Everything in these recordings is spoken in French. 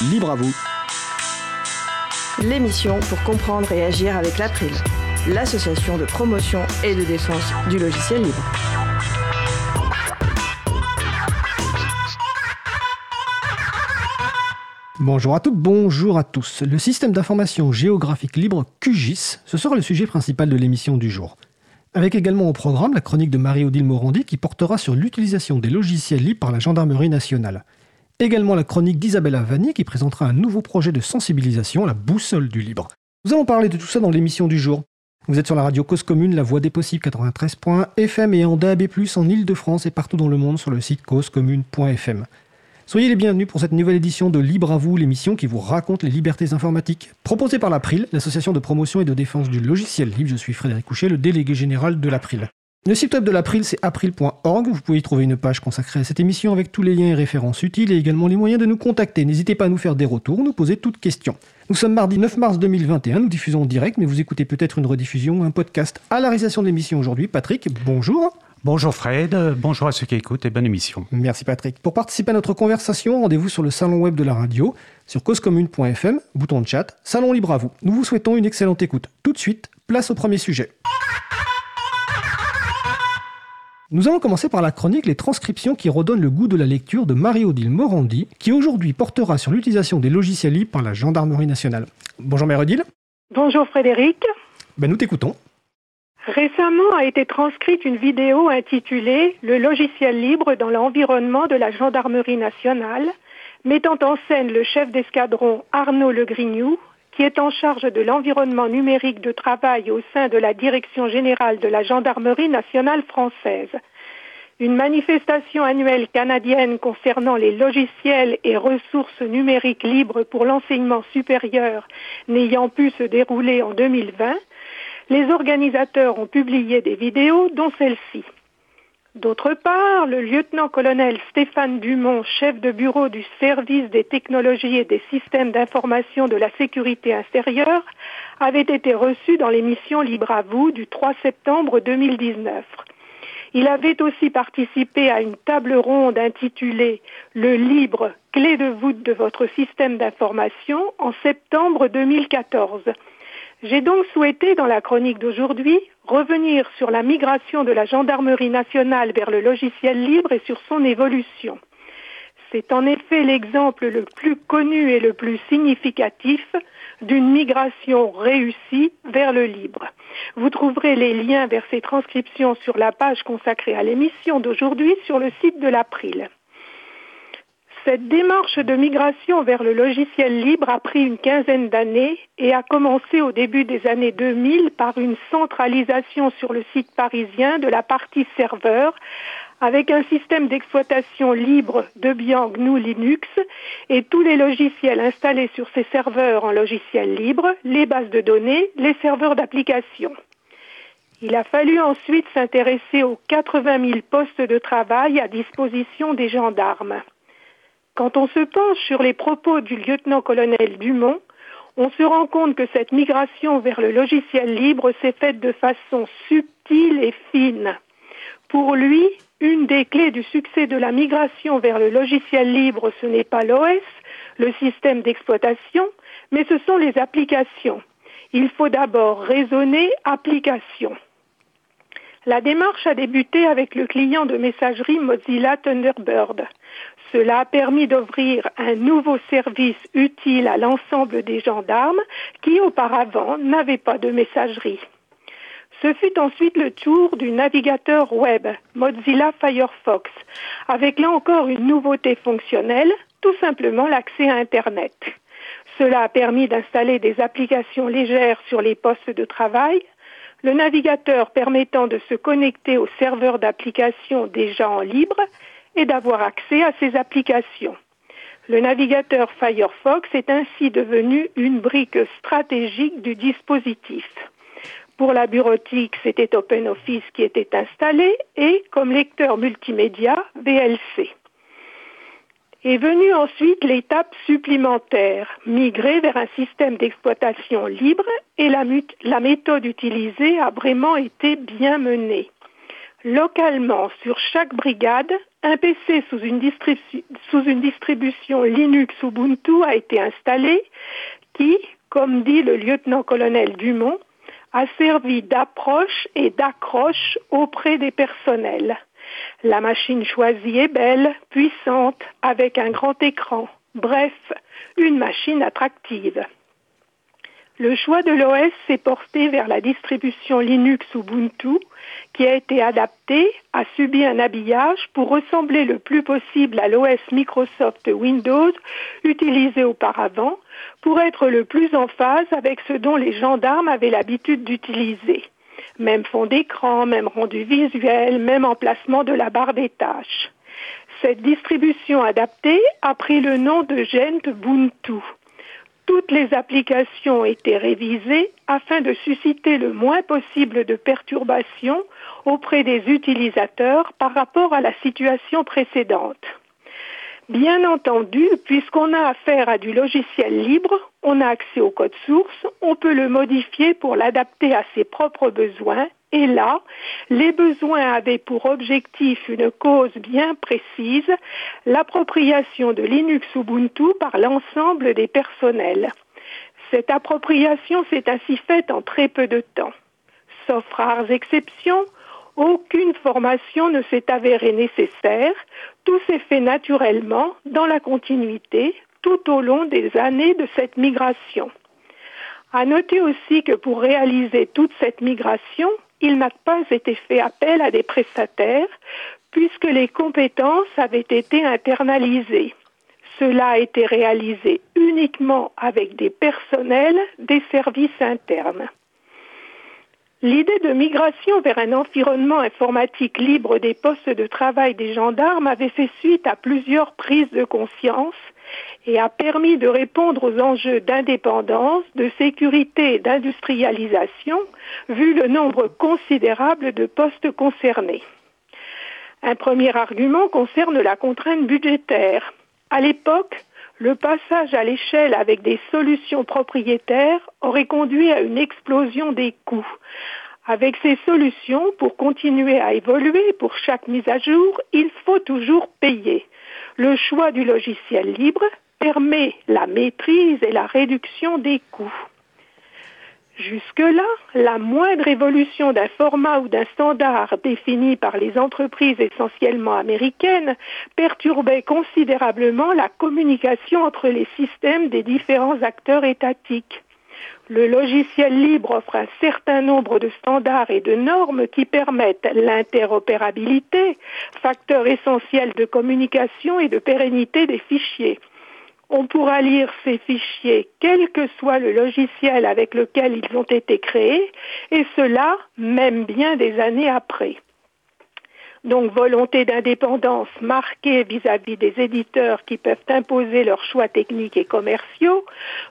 libre à vous. L'émission pour comprendre et agir avec l'April, l'association de promotion et de défense du logiciel libre. Bonjour à toutes, bonjour à tous. Le système d'information géographique libre QGIS, ce sera le sujet principal de l'émission du jour. Avec également au programme la chronique de Marie-Odile Morandi qui portera sur l'utilisation des logiciels libres par la gendarmerie nationale. Également la chronique d'Isabella Vanni qui présentera un nouveau projet de sensibilisation, la boussole du libre. Nous allons parler de tout ça dans l'émission du jour. Vous êtes sur la radio Cause Commune, la voix des possibles 93.fm et en DAB+, en Ile-de-France et partout dans le monde sur le site causecommune.fm. Soyez les bienvenus pour cette nouvelle édition de Libre à vous, l'émission qui vous raconte les libertés informatiques. Proposée par l'April, l'association de promotion et de défense du logiciel libre. Je suis Frédéric Couchet, le délégué général de l'April. Le site web de l'April, c'est april.org. Vous pouvez y trouver une page consacrée à cette émission avec tous les liens et références utiles et également les moyens de nous contacter. N'hésitez pas à nous faire des retours, nous poser toutes questions. Nous sommes mardi 9 mars 2021, nous diffusons en direct, mais vous écoutez peut-être une rediffusion, un podcast à la réalisation de l'émission aujourd'hui. Patrick, bonjour. Bonjour Fred, bonjour à ceux qui écoutent et bonne émission. Merci Patrick. Pour participer à notre conversation, rendez-vous sur le salon web de la radio, sur causecommune.fm, bouton de chat, salon libre à vous. Nous vous souhaitons une excellente écoute. Tout de suite, place au premier sujet. Nous allons commencer par la chronique Les transcriptions qui redonnent le goût de la lecture de Marie-Odile Morandi, qui aujourd'hui portera sur l'utilisation des logiciels libres par la gendarmerie nationale. Bonjour Marie-Odile. Bonjour Frédéric. Ben, nous t'écoutons. Récemment a été transcrite une vidéo intitulée Le logiciel libre dans l'environnement de la gendarmerie nationale, mettant en scène le chef d'escadron Arnaud Legrignou, qui est en charge de l'environnement numérique de travail au sein de la Direction générale de la gendarmerie nationale française. Une manifestation annuelle canadienne concernant les logiciels et ressources numériques libres pour l'enseignement supérieur n'ayant pu se dérouler en 2020, les organisateurs ont publié des vidéos, dont celle-ci. D'autre part, le lieutenant-colonel Stéphane Dumont, chef de bureau du service des technologies et des systèmes d'information de la sécurité intérieure, avait été reçu dans l'émission Libre à vous du 3 septembre 2019. Il avait aussi participé à une table ronde intitulée Le libre, clé de voûte de votre système d'information en septembre 2014. J'ai donc souhaité, dans la chronique d'aujourd'hui, revenir sur la migration de la gendarmerie nationale vers le logiciel libre et sur son évolution. C'est en effet l'exemple le plus connu et le plus significatif d'une migration réussie vers le libre. Vous trouverez les liens vers ces transcriptions sur la page consacrée à l'émission d'aujourd'hui sur le site de l'April. Cette démarche de migration vers le logiciel libre a pris une quinzaine d'années et a commencé au début des années 2000 par une centralisation sur le site parisien de la partie serveur avec un système d'exploitation libre Debian GNU Linux et tous les logiciels installés sur ces serveurs en logiciel libre, les bases de données, les serveurs d'application. Il a fallu ensuite s'intéresser aux 80 000 postes de travail à disposition des gendarmes. Quand on se penche sur les propos du lieutenant-colonel Dumont, on se rend compte que cette migration vers le logiciel libre s'est faite de façon subtile et fine. Pour lui, une des clés du succès de la migration vers le logiciel libre, ce n'est pas l'OS, le système d'exploitation, mais ce sont les applications. Il faut d'abord raisonner application. La démarche a débuté avec le client de messagerie Mozilla Thunderbird. Cela a permis d'ouvrir un nouveau service utile à l'ensemble des gendarmes qui auparavant n'avaient pas de messagerie. Ce fut ensuite le tour du navigateur web Mozilla Firefox, avec là encore une nouveauté fonctionnelle, tout simplement l'accès à Internet. Cela a permis d'installer des applications légères sur les postes de travail, le navigateur permettant de se connecter aux serveurs d'applications déjà en libre et d'avoir accès à ces applications. Le navigateur Firefox est ainsi devenu une brique stratégique du dispositif. Pour la bureautique, c'était OpenOffice qui était installé et comme lecteur multimédia, VLC. Est venue ensuite l'étape supplémentaire, migrer vers un système d'exploitation libre et la, la méthode utilisée a vraiment été bien menée. Localement, sur chaque brigade, un PC sous une, distribution Linux Ubuntu a été installé qui, comme dit le lieutenant-colonel Dumont, a servi d'approche et d'accroche auprès des personnels. La machine choisie est belle, puissante, avec un grand écran. Bref, une machine attractive. Le choix de l'OS s'est porté vers la distribution Linux Ubuntu, qui a été adaptée, a subi un habillage pour ressembler le plus possible à l'OS Microsoft Windows utilisé auparavant, pour être le plus en phase avec ce dont les gendarmes avaient l'habitude d'utiliser. Même fond d'écran, même rendu visuel, même emplacement de la barre des tâches. Cette distribution adaptée a pris le nom de Gentubuntu toutes les applications étaient révisées afin de susciter le moins possible de perturbations auprès des utilisateurs par rapport à la situation précédente. Bien entendu, puisqu'on a affaire à du logiciel libre, on a accès au code source, on peut le modifier pour l'adapter à ses propres besoins, et là, les besoins avaient pour objectif une cause bien précise, l'appropriation de Linux Ubuntu par l'ensemble des personnels. Cette appropriation s'est ainsi faite en très peu de temps. Sauf rares exceptions, aucune formation ne s'est avérée nécessaire, tout s'est fait naturellement dans la continuité tout au long des années de cette migration. À noter aussi que pour réaliser toute cette migration, il n'a pas été fait appel à des prestataires puisque les compétences avaient été internalisées. Cela a été réalisé uniquement avec des personnels des services internes. L'idée de migration vers un environnement informatique libre des postes de travail des gendarmes avait fait suite à plusieurs prises de conscience et a permis de répondre aux enjeux d'indépendance, de sécurité et d'industrialisation, vu le nombre considérable de postes concernés. Un premier argument concerne la contrainte budgétaire. À l'époque, le passage à l'échelle avec des solutions propriétaires aurait conduit à une explosion des coûts. Avec ces solutions, pour continuer à évoluer pour chaque mise à jour, il faut toujours payer. Le choix du logiciel libre permet la maîtrise et la réduction des coûts. Jusque-là, la moindre évolution d'un format ou d'un standard défini par les entreprises essentiellement américaines perturbait considérablement la communication entre les systèmes des différents acteurs étatiques. Le logiciel libre offre un certain nombre de standards et de normes qui permettent l'interopérabilité, facteur essentiel de communication et de pérennité des fichiers on pourra lire ces fichiers quel que soit le logiciel avec lequel ils ont été créés, et cela même bien des années après. Donc volonté d'indépendance marquée vis-à-vis des éditeurs qui peuvent imposer leurs choix techniques et commerciaux,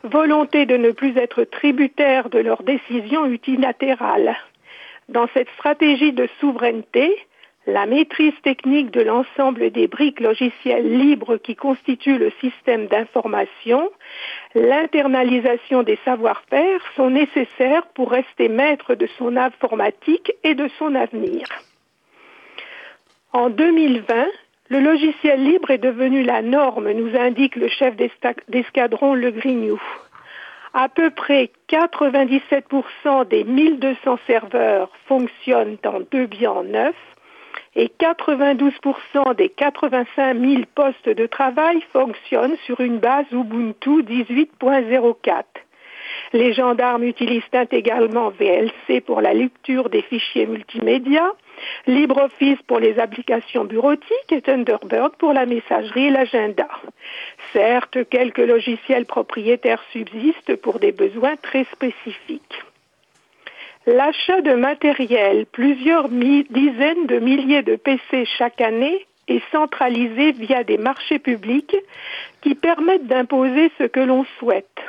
volonté de ne plus être tributaires de leurs décisions unilatérales. Dans cette stratégie de souveraineté, la maîtrise technique de l'ensemble des briques logicielles libres qui constituent le système d'information, l'internalisation des savoir-faire sont nécessaires pour rester maître de son informatique et de son avenir. En 2020, le logiciel libre est devenu la norme, nous indique le chef d'escadron Le Grignou. À peu près 97% des 1200 serveurs fonctionnent en deux biens neufs et 92% des 85 000 postes de travail fonctionnent sur une base Ubuntu 18.04. Les gendarmes utilisent intégralement VLC pour la lecture des fichiers multimédia, LibreOffice pour les applications bureautiques et Thunderbird pour la messagerie et l'agenda. Certes, quelques logiciels propriétaires subsistent pour des besoins très spécifiques. L'achat de matériel, plusieurs dizaines de milliers de PC chaque année, est centralisé via des marchés publics qui permettent d'imposer ce que l'on souhaite.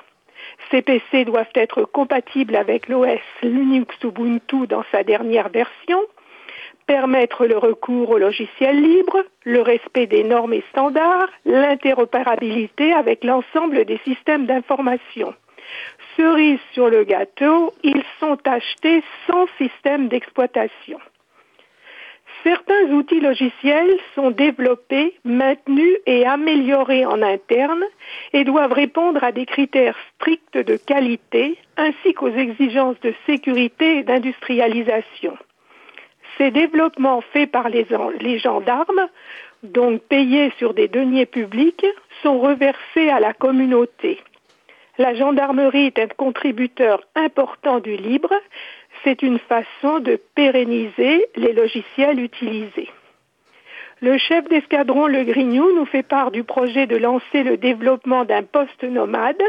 Ces PC doivent être compatibles avec l'OS Linux Ubuntu dans sa dernière version, permettre le recours au logiciel libre, le respect des normes et standards, l'interopérabilité avec l'ensemble des systèmes d'information sur le gâteau, ils sont achetés sans système d'exploitation. Certains outils logiciels sont développés, maintenus et améliorés en interne et doivent répondre à des critères stricts de qualité ainsi qu'aux exigences de sécurité et d'industrialisation. Ces développements faits par les gendarmes, donc payés sur des deniers publics, sont reversés à la communauté. La gendarmerie est un contributeur important du libre. C'est une façon de pérenniser les logiciels utilisés. Le chef d'escadron Le Grignou nous fait part du projet de lancer le développement d'un poste nomade,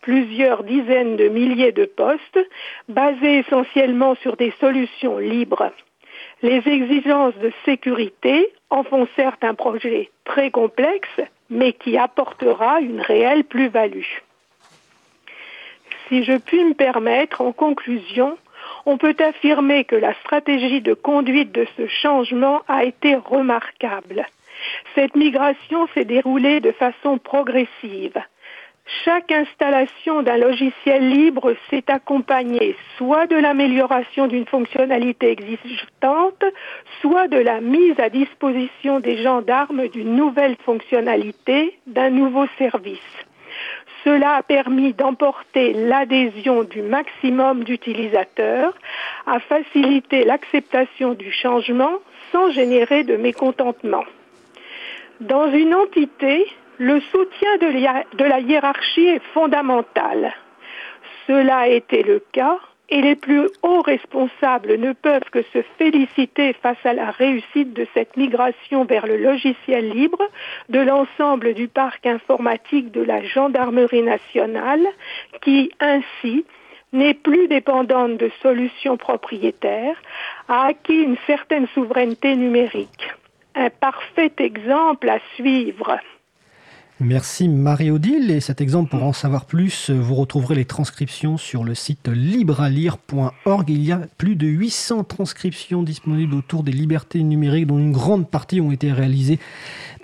plusieurs dizaines de milliers de postes, basés essentiellement sur des solutions libres. Les exigences de sécurité en font certes un projet très complexe, mais qui apportera une réelle plus-value. Si je puis me permettre, en conclusion, on peut affirmer que la stratégie de conduite de ce changement a été remarquable. Cette migration s'est déroulée de façon progressive. Chaque installation d'un logiciel libre s'est accompagnée soit de l'amélioration d'une fonctionnalité existante, soit de la mise à disposition des gendarmes d'une nouvelle fonctionnalité, d'un nouveau service. Cela a permis d'emporter l'adhésion du maximum d'utilisateurs, à faciliter l'acceptation du changement sans générer de mécontentement. Dans une entité, le soutien de la hiérarchie est fondamental. Cela a été le cas et les plus hauts responsables ne peuvent que se féliciter face à la réussite de cette migration vers le logiciel libre de l'ensemble du parc informatique de la gendarmerie nationale qui ainsi n'est plus dépendante de solutions propriétaires, a acquis une certaine souveraineté numérique. Un parfait exemple à suivre. Merci Marie-Odile. Et cet exemple, pour en savoir plus, vous retrouverez les transcriptions sur le site librealire.org. Il y a plus de 800 transcriptions disponibles autour des libertés numériques, dont une grande partie ont été réalisées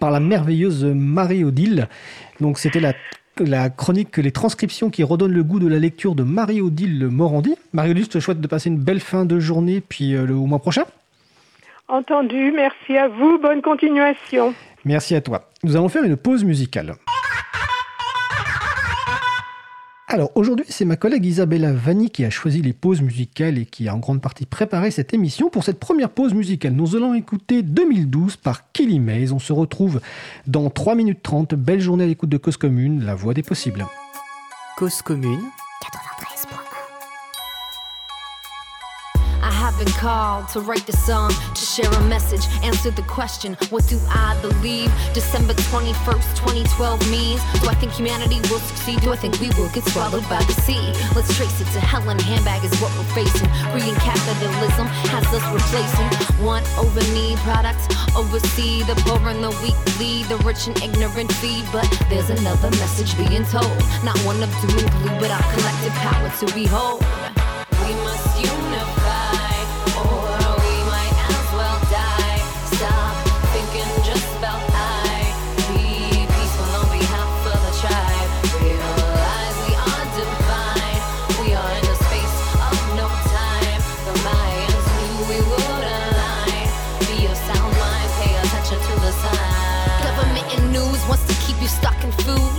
par la merveilleuse Marie-Odile. Donc c'était la chronique Les transcriptions qui redonnent le goût de la lecture de Marie-Odile Morandi. Marie-Odile, je te souhaite de passer une belle fin de journée, puis euh, le mois prochain. Entendu, merci à vous, bonne continuation. Merci à toi. Nous allons faire une pause musicale. Alors aujourd'hui, c'est ma collègue Isabella Vanni qui a choisi les pauses musicales et qui a en grande partie préparé cette émission. Pour cette première pause musicale, nous allons écouter 2012 par Killy Mays. On se retrouve dans 3 minutes 30. Belle journée à l'écoute de Cause Commune, la voix des possibles. Cause Commune been called to write the song, to share a message, answer the question, what do I believe? December 21st, 2012 means, do I think humanity will succeed? Do I think we will get swallowed by the sea? Let's trace it to hell a handbag is what we're facing. Reading capitalism has us replacing want over need products, oversee the poor and the weak lead, the rich and ignorant feed. But there's another message being told, not one of doom and gloom, but our collective power to behold. We must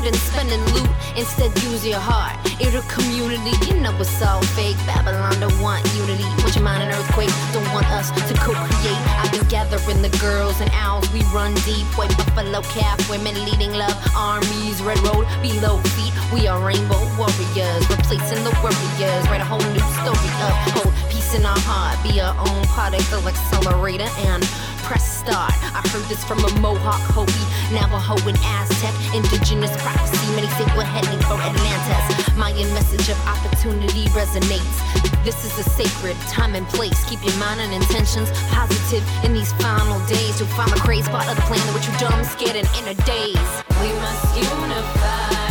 Instead, use your heart. It'll community, you know it's all fake. Babylon don't want unity. Want your mind an earthquake, don't want us to co-create. I've been gathering the girls and owls. We run deep, white buffalo calf, women leading love armies. Red road below feet. We are rainbow warriors, replacing the warriors. Write a whole new story up. Hold peace in our heart, be our own particle accelerator and press start. I heard this from a Mohawk, Hopi, Navajo, and Aztec. Indigenous prophecy, many say we're heading for Atlantis. Mayan message of opportunity resonates. This is a sacred time and place. Keep your mind and intentions positive in these final days. You'll find the crazy part of the plan that you dumb, scared, and in a daze. We must unify.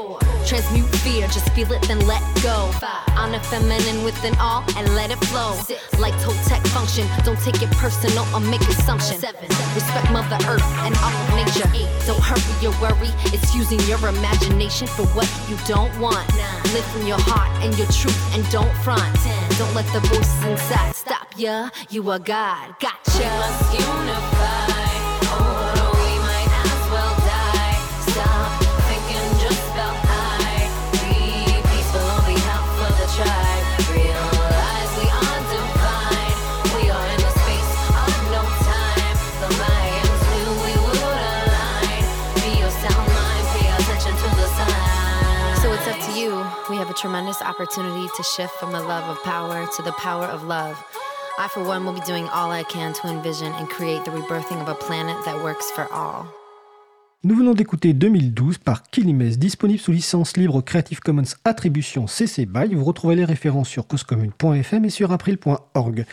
Transmute fear, just feel it, then let go. Honor feminine within all and let it flow. Like Totec function, don't take it personal or make assumptions. Respect Mother Earth and all of nature. Don't hurry your worry, it's using your imagination for what you don't want. Live from your heart and your truth and don't front. Don't let the voices inside stop ya. You are God, gotcha. We must unify. Tremendous opportunity to shift from the love of power to the power of love. I, for one, will be doing all I can to envision and create the rebirthing of a planet that works for all. Nous venons d'écouter 2012 par Kilimes, disponible sous licence libre Creative Commons Attribution CC BY. Vous retrouvez les références sur causecommune.fm et sur april.org.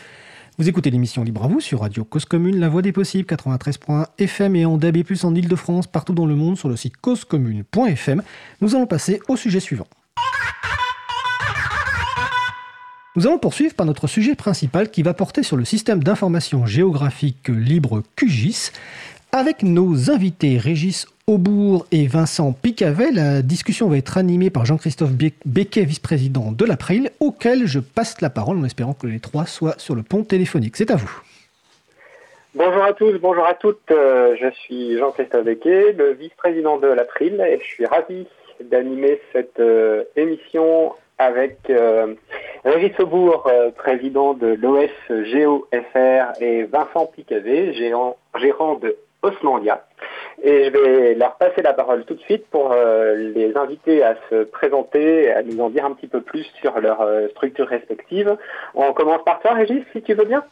Vous écoutez l'émission Libre à vous sur Radio Cause Commune, la voix des possibles, 93.fm et en DAB+, en Ile-de-France, partout dans le monde sur le site causecommune.fm. Nous allons passer au sujet suivant. Nous allons poursuivre par notre sujet principal qui va porter sur le système d'information géographique libre QGIS. Avec nos invités Régis Aubourg et Vincent Picavet, la discussion va être animée par Jean-Christophe Becquet, vice-président de l'April, auquel je passe la parole en espérant que les trois soient sur le pont téléphonique. C'est à vous. Bonjour à tous, bonjour à toutes. Euh, je suis Jean-Christophe Becquet, le vice-président de l'April, et je suis ravi d'animer cette euh, émission avec euh, Régis Aubourg, euh, président de l'OS GeoFR, et Vincent Picavet, gérant, de Osmandia. Et je vais leur passer la parole tout de suite pour euh, les inviter à se présenter, à nous en dire un petit peu plus sur leur structure respective. On commence par toi, Régis, si tu veux bien.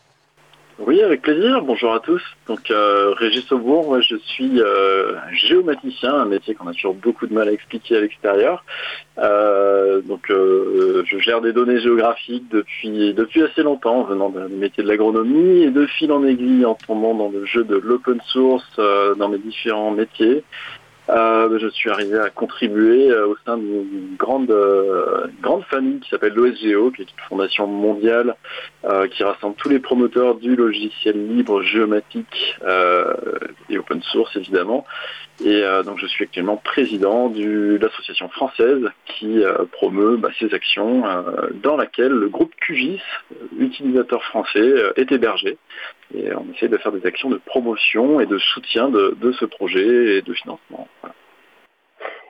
Oui, avec plaisir. Bonjour à tous. Donc, euh, Régis Aubourg, moi, je suis euh, géomaticien, un métier qu'on a toujours beaucoup de mal à expliquer à l'extérieur. Euh, donc, euh, je gère des données géographiques depuis depuis assez longtemps, venant d'un métier de l'agronomie et de fil en aiguille en tombant dans le jeu de l'open source dans mes différents métiers. Euh, je suis arrivé à contribuer euh, au sein d'une grande, euh, grande famille qui s'appelle l'OSGO, qui est une fondation mondiale qui rassemble tous les promoteurs du logiciel libre géomatique et open source évidemment. Et donc je suis actuellement président de l'association française qui promeut bah, ces actions dans laquelle le groupe QGIS, utilisateur français, est hébergé. Et on essaie de faire des actions de promotion et de soutien de, ce projet et de financement.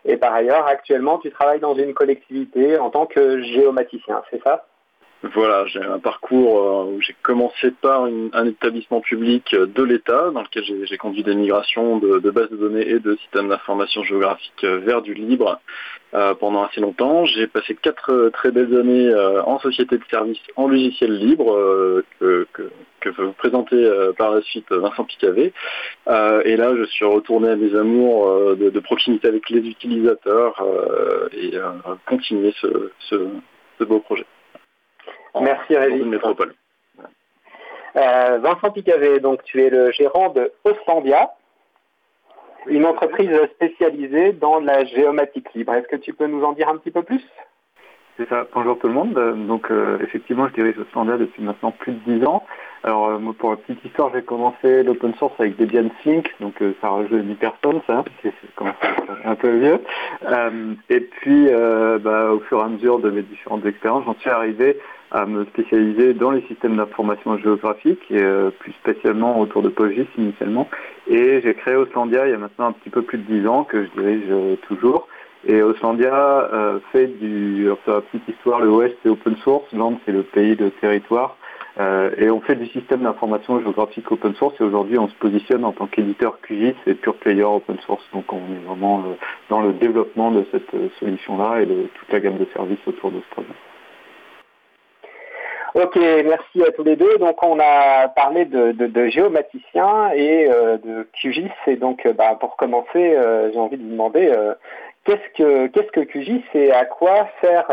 Et par ailleurs, actuellement, tu travailles dans une collectivité en tant que géomaticien, c'est ça? Voilà, j'ai un parcours euh, où j'ai commencé par un établissement public de l'État dans lequel j'ai conduit des migrations de, bases de données et de systèmes d'information géographique vers du libre euh, pendant assez longtemps. J'ai passé quatre très belles années euh, en société de services en logiciel libre que, que, vous présenter par la suite Vincent Picavet. et là, je suis retourné à mes amours de, proximité avec les utilisateurs et continuer ce beau projet. Merci Régis. métropole. Euh, Vincent Picavet, donc tu es le gérant de Ostandia, une entreprise spécialisée dans la géomatique libre. Est-ce que tu peux nous en dire un petit peu plus? C'est ça. Bonjour tout le monde. Donc euh, effectivement, je dirige Ostandia depuis maintenant plus de 10 ans. Alors euh, pour la petite histoire, j'ai commencé l'open source avec Debian Sync, donc ça rajeunit 10 personnes, ça, c'est un peu vieux. et puis, bah, au fur et à mesure de mes différentes expériences, j'en suis arrivé à me spécialiser dans les systèmes d'information géographique, et, euh, plus spécialement autour de PostGIS initialement. Et j'ai créé Oslandia il y a maintenant un petit peu plus de 10 ans que je dirige euh, toujours. Et Oslandia euh, fait du, alors la petite histoire, le Ouest c'est open source, Land c'est le pays de territoire. et on fait du système d'information géographique open source et aujourd'hui on se positionne en tant qu'éditeur QGIS et pure player open source. Donc on est vraiment dans le développement de cette solution-là et de toute la gamme de services autour de ce projet. Ok, merci à tous les deux. Donc on a parlé de, géomaticien et de QGIS. Et donc bah, pour commencer, j'ai envie de vous demander qu'est-ce que que QGIS et à quoi sert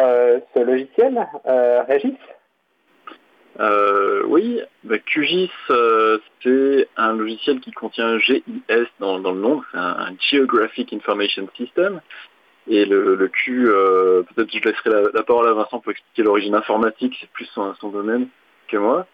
ce logiciel, Régis? Euh, oui, bah, QGIS, euh, c'est un logiciel qui contient GIS dans, le nom, c'est un, Geographic Information System. Et le, Q, euh, peut-être je laisserai la, parole à Vincent pour expliquer l'origine informatique, c'est plus son, domaine que moi.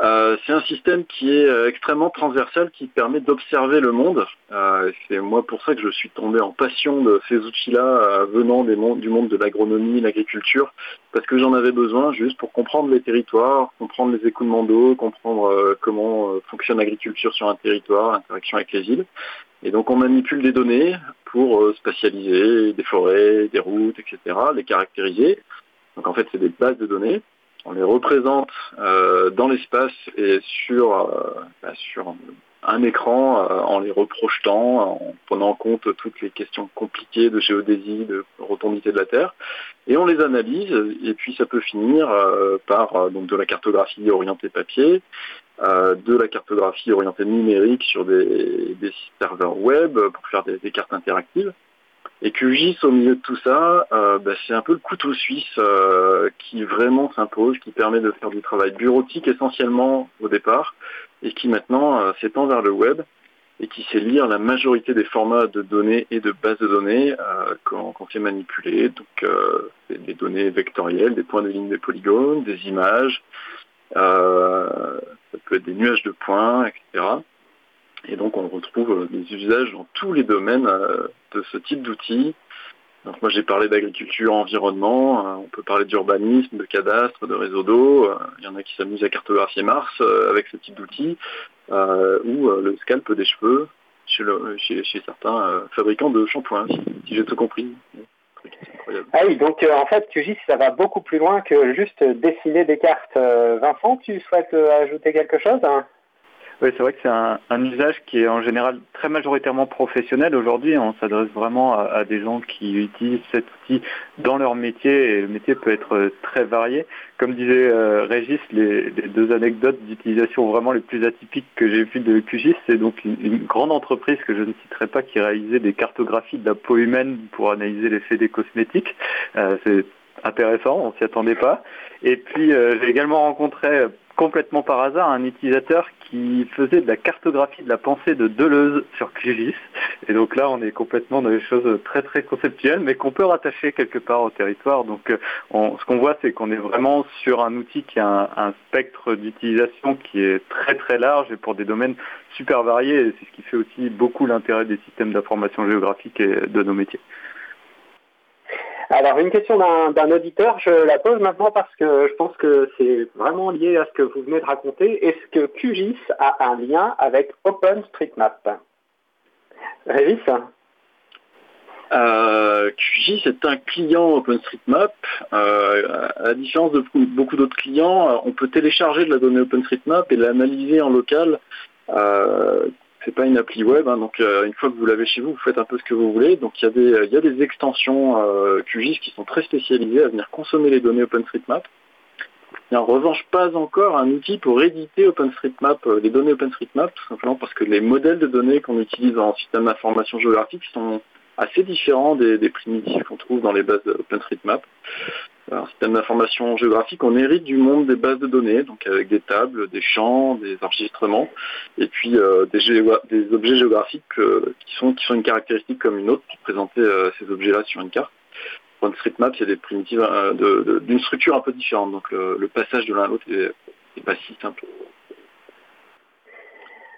Euh, c'est un système qui est euh, extrêmement transversal, qui permet d'observer le monde. Euh, c'est moi pour ça que je suis tombé en passion de ces outils-là venant des du monde de l'agronomie, l'agriculture, parce que j'en avais besoin juste pour comprendre les territoires, comprendre les écoulements d'eau, comprendre comment fonctionne l'agriculture sur un territoire, l'interaction avec les îles. Et donc on manipule des données pour spatialiser des forêts, des routes, etc., les caractériser. Donc en fait c'est des bases de données on les représente euh, dans l'espace et sur, euh, bah, sur un écran euh, en les reprojetant, en prenant en compte toutes les questions compliquées de géodésie, de rotondité de la Terre, et on les analyse, et puis ça peut finir par donc de la cartographie orientée papier, de la cartographie orientée numérique sur des, serveurs web pour faire des cartes interactives, et QGIS au milieu de tout ça, euh, bah, c'est un peu le couteau suisse euh, qui vraiment s'impose, qui permet de faire du travail bureautique essentiellement au départ, et qui maintenant euh, s'étend vers le web, et qui sait lire la majorité des formats de données et de bases de données quand, quand c'est manipulé. Donc des données vectorielles, des points de ligne, des polygones, des images, ça peut être des nuages de points, etc. Et donc on retrouve euh, des usages dans tous les domaines euh, de ce type d'outils. Moi j'ai parlé d'agriculture, environnement, euh, on peut parler d'urbanisme, de cadastre, de réseau d'eau. Il y en a qui s'amusent à cartographier Mars avec ce type d'outils, ou le scalp des cheveux chez, certains fabricants de shampoings, si, j'ai tout compris. Ah oui, donc en fait, QGIS, ça va beaucoup plus loin que juste dessiner des cartes. Vincent, tu souhaites ajouter quelque chose oui, c'est vrai que c'est un, usage qui est en général très majoritairement professionnel. Aujourd'hui, on s'adresse vraiment à, des gens qui utilisent cet outil dans leur métier et le métier peut être euh, très varié. Comme disait euh, Régis, les, deux anecdotes d'utilisation vraiment les plus atypiques que j'ai vues de QGIS, c'est donc une, grande entreprise que je ne citerai pas qui réalisait des cartographies de la peau humaine pour analyser l'effet des cosmétiques. Euh, c'est intéressant, on s'y attendait pas. Et puis j'ai également rencontré complètement par hasard un utilisateur qui faisait de la cartographie de la pensée de Deleuze sur QGIS. Et donc là, on est complètement dans des choses très très conceptuelles, mais qu'on peut rattacher quelque part au territoire. Donc euh, ce qu'on voit, c'est qu'on est vraiment sur un outil qui a un, spectre d'utilisation qui est très très large et pour des domaines super variés. C'est ce qui fait aussi beaucoup l'intérêt des systèmes d'information géographique et de nos métiers. Alors, une question d'un auditeur, je la pose maintenant parce que je pense que c'est vraiment lié à ce que vous venez de raconter. Est-ce que QGIS a un lien avec OpenStreetMap? Régis? Euh, QGIS est un client OpenStreetMap. Euh, à la différence de beaucoup d'autres clients, on peut télécharger de la donnée OpenStreetMap et l'analyser en local euh, c'est pas une appli web, hein, donc euh, une fois que vous l'avez chez vous, vous faites un peu ce que vous voulez. Donc il y a des, extensions euh, QGIS qui sont très spécialisées à venir consommer les données OpenStreetMap. Il a en revanche pas encore un outil pour éditer OpenStreetMap, euh, les données OpenStreetMap, tout simplement parce que les modèles de données qu'on utilise en système d'information géographique sont assez différents des, des primitifs qu'on trouve dans les bases OpenStreetMap un système d'information géographique, on hérite du monde des bases de données, donc avec des tables, des champs, des enregistrements, et puis euh, des, objets géographiques euh, qui, sont, qui sont une caractéristique comme une autre pour présenter euh, ces objets-là sur une carte. OpenStreetMap, c'est des primitives d'une structure un peu différente, donc le, passage de l'un à l'autre n'est pas si simple.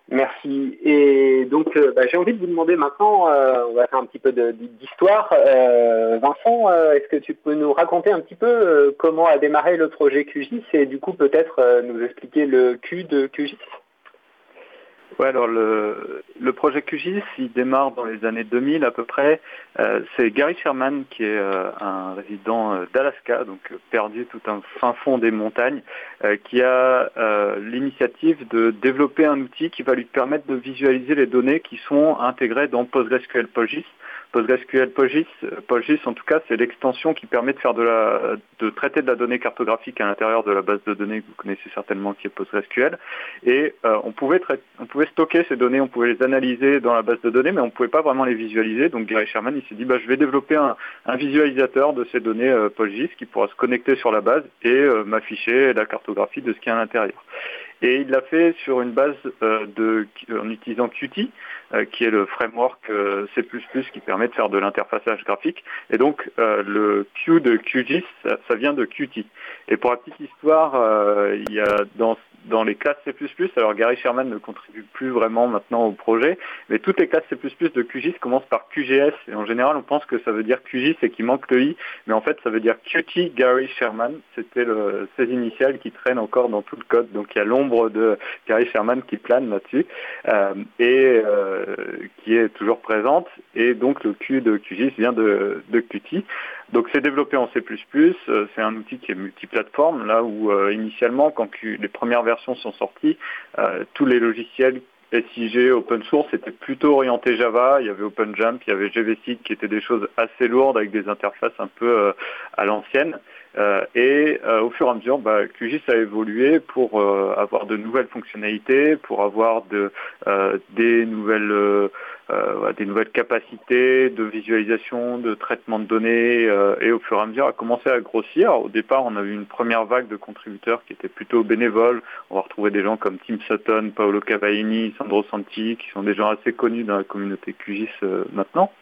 Merci. Et donc, euh, bah, j'ai envie de vous demander maintenant, euh, on va faire un petit peu d'histoire. Euh, Vincent, est-ce que tu peux nous raconter un petit peu comment a démarré le projet QGIS et du coup peut-être nous expliquer le Q de QGIS Ouais, alors le, le projet QGIS, il démarre dans les années 2000 à peu près. Euh, c'est Gary Sherman qui est euh, un résident euh, d'Alaska, donc perdu tout un fin fond des montagnes, qui a l'initiative de développer un outil qui va lui permettre de visualiser les données qui sont intégrées dans PostgreSQL PostGIS. PostgreSQL PostGIS, PostGIS en tout cas, c'est l'extension qui permet de faire de la, de traiter de la donnée cartographique à l'intérieur de la base de données que vous connaissez certainement qui est PostgreSQL. Et on pouvait on pouvait stocker ces données, on pouvait les analyser dans la base de données, mais on ne pouvait pas vraiment les visualiser. Donc Gary Sherman, il s'est dit, bah, je vais développer un, visualisateur de ces données PostGIS qui pourra se connecter sur la base et m'afficher la cartographie de ce qui est à l'intérieur. Et il l'a fait sur une base euh, de, en utilisant Qt, euh, qui est le framework euh, C++ qui permet de faire de l'interfaçage graphique. Et donc le Q de QGIS, ça, ça, vient de Qt. Et pour la petite histoire, il y a dans dans les classes C++, alors Gary Sherman ne contribue plus vraiment maintenant au projet, mais toutes les classes C++ de QGIS commencent par QGS, et en général on pense que ça veut dire QGIS et qu'il manque le I, mais en fait ça veut dire Qt Gary Sherman, c'était le, ses initiales qui traînent encore dans tout le code, donc il y a l'ombre de Gary Sherman qui plane là-dessus, euh, et euh, qui est toujours présente, et donc le Q de QGIS vient de, de Qt. Donc c'est développé en C++, euh, c'est un outil qui est multiplateforme, là où euh, initialement, quand les premières versions sont sorties, euh, tous les logiciels SIG, open source, étaient plutôt orientés Java, il y avait OpenJump, il y avait GVSeed qui étaient des choses assez lourdes avec des interfaces un peu à l'ancienne. Et au fur et à mesure, bah, QGIS a évolué pour avoir de nouvelles fonctionnalités, pour avoir de, des nouvelles euh, des nouvelles capacités de visualisation, de traitement de données, euh, et au fur et à mesure a commencé à grossir. Au départ, on a eu une première vague de contributeurs qui étaient plutôt bénévoles. On va retrouver des gens comme Tim Sutton, Paolo Cavaini, Sandro Santi, qui sont des gens assez connus dans la communauté QGIS euh, maintenant.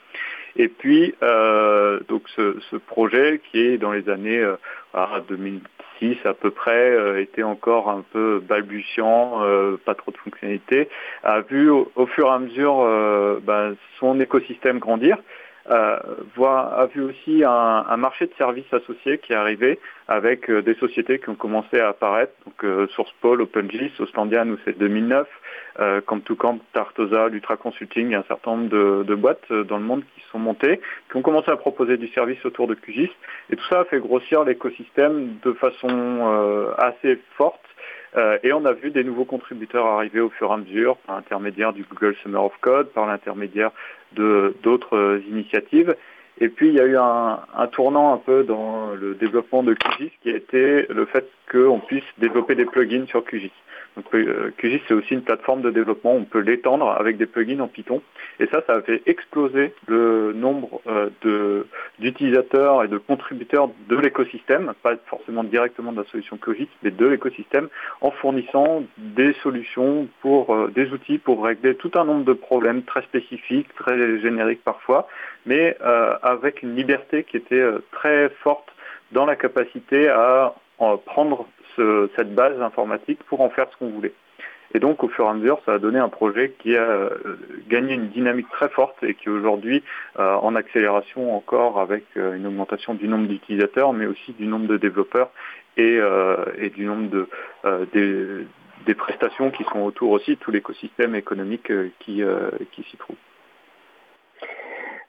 Et puis, euh, donc ce, projet qui est dans les années euh, 2006 à peu près, euh, était encore un peu balbutiant, euh, pas trop de fonctionnalités, a vu au, fur et à mesure ben, son écosystème grandir. Euh, a vu aussi un, un, marché de services associés qui est arrivé avec euh, des sociétés qui ont commencé à apparaître, donc euh, SourcePol, OpenGIS, Oslandian où c'est 2009, euh, Camp to Camp, Tartosa, Lutra Consulting, il y a un certain nombre de, de, boîtes dans le monde qui sont montées, qui ont commencé à proposer du service autour de QGIS, et tout ça a fait grossir l'écosystème de façon assez forte. et on a vu des nouveaux contributeurs arriver au fur et à mesure par l'intermédiaire du Google Summer of Code, par l'intermédiaire d'autres initiatives. Et puis il y a eu un, un, tournant un peu dans le développement de QGIS qui a été le fait qu'on puisse développer des plugins sur QGIS. Donc euh, QGIS c'est aussi une plateforme de développement, on peut l'étendre avec des plugins en Python. Et ça, ça a fait exploser le nombre euh, d'utilisateurs et de contributeurs de l'écosystème, pas forcément directement de la solution QGIS, mais de l'écosystème, en fournissant des solutions pour euh, des outils pour régler tout un nombre de problèmes très spécifiques, très génériques parfois, mais euh, avec une liberté qui était euh, très forte dans la capacité à prendre ce, cette base informatique pour en faire ce qu'on voulait. Et donc, au fur et à mesure, ça a donné un projet qui a euh, gagné une dynamique très forte et qui est aujourd'hui euh, en accélération encore avec euh, une augmentation du nombre d'utilisateurs, mais aussi du nombre de développeurs et, et du nombre de, des, des, prestations qui sont autour aussi, tout l'écosystème économique qui, qui s'y trouve.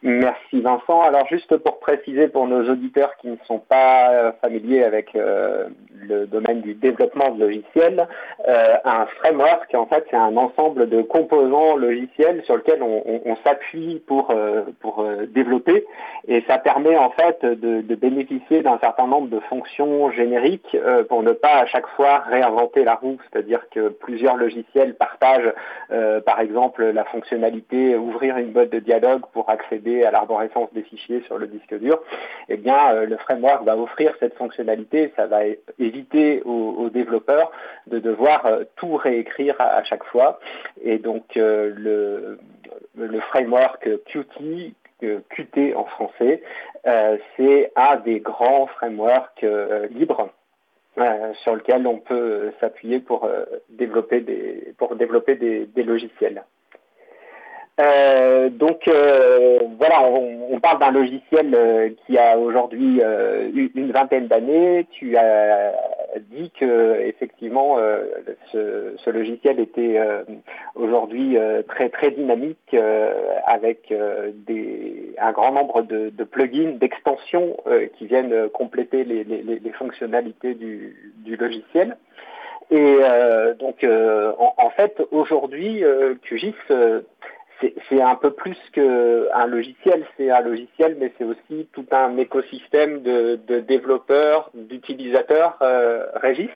Merci Vincent. Alors juste pour préciser pour nos auditeurs qui ne sont pas euh, familiers avec euh, le domaine du développement de logiciels, euh, un framework en fait c'est un ensemble de composants logiciels sur lesquels on, s'appuie pour, pour développer et ça permet en fait de bénéficier d'un certain nombre de fonctions génériques pour ne pas à chaque fois réinventer la roue, c'est-à-dire que plusieurs logiciels partagent par exemple la fonctionnalité ouvrir une boîte de dialogue pour accéder à l'arborescence des fichiers sur le disque dur, eh bien, euh, le framework va offrir cette fonctionnalité. Ça va éviter aux, développeurs de devoir euh, tout réécrire à, chaque fois. Et donc, euh, le, framework Qt Qt en français, c'est un des grands frameworks libres sur lequel on peut s'appuyer pour développer des logiciels. Euh, donc euh, voilà, on, on parle d'un logiciel euh, qui a aujourd'hui euh, une vingtaine d'années. Tu as dit que effectivement ce, ce, logiciel était aujourd'hui très très dynamique avec des, un grand nombre de, de plugins, d'extensions qui viennent compléter les, les, les fonctionnalités du, du, logiciel. Et donc en, en, fait aujourd'hui QGIS c'est un peu plus qu'un logiciel, c'est un logiciel, mais c'est aussi tout un écosystème de, développeurs, d'utilisateurs. Euh, Régis?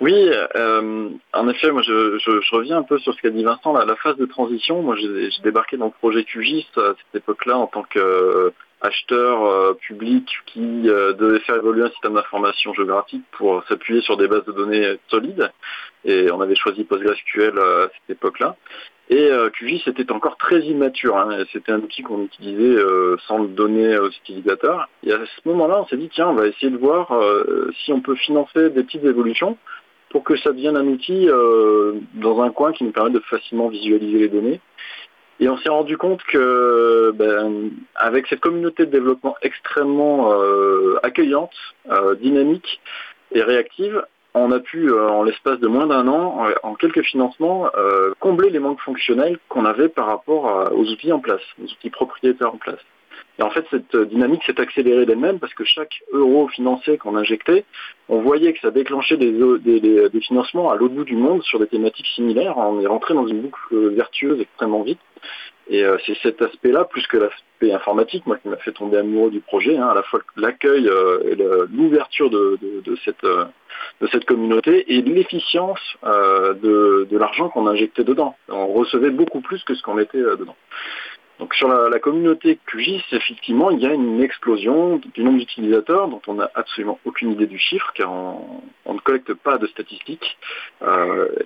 Oui, euh, en effet, moi je, reviens un peu sur ce qu'a dit Vincent, la, phase de transition. Moi j'ai débarqué dans le projet QGIS à cette époque-là en tant qu'acheteur euh, public qui devait faire évoluer un système d'information géographique pour s'appuyer sur des bases de données solides. Et on avait choisi PostgreSQL à cette époque-là. Et euh, QGIS était encore très immature. Hein, c'était un outil qu'on utilisait euh, sans le donner aux utilisateurs. Et à ce moment-là, on s'est dit, tiens, on va essayer de voir euh, si on peut financer des petites évolutions pour que ça devienne un outil dans un coin qui nous permette de facilement visualiser les données. Et on s'est rendu compte que, ben, avec cette communauté de développement extrêmement accueillante, dynamique et réactive, on a pu, euh, en l'espace de moins d'un an, en, quelques financements, euh, combler les manques fonctionnels qu'on avait par rapport aux outils en place, aux outils propriétaires en place. Et en fait, cette dynamique s'est accélérée d'elle-même parce que chaque euro financé qu'on injectait, on voyait que ça déclenchait des, des financements à l'autre bout du monde sur des thématiques similaires. On est rentré dans une boucle vertueuse extrêmement vite. Et euh, c'est cet aspect-là, plus que l'aspect informatique, moi, qui m'a fait tomber amoureux du projet, hein, à la fois l'accueil euh, et l'ouverture de, cette, euh, de cette communauté et l'efficience de, l'argent qu'on injectait dedans. On recevait beaucoup plus que ce qu'on mettait dedans. Donc sur la, communauté QGIS, effectivement, il y a une explosion du nombre d'utilisateurs dont on n'a absolument aucune idée du chiffre, car on ne collecte pas de statistiques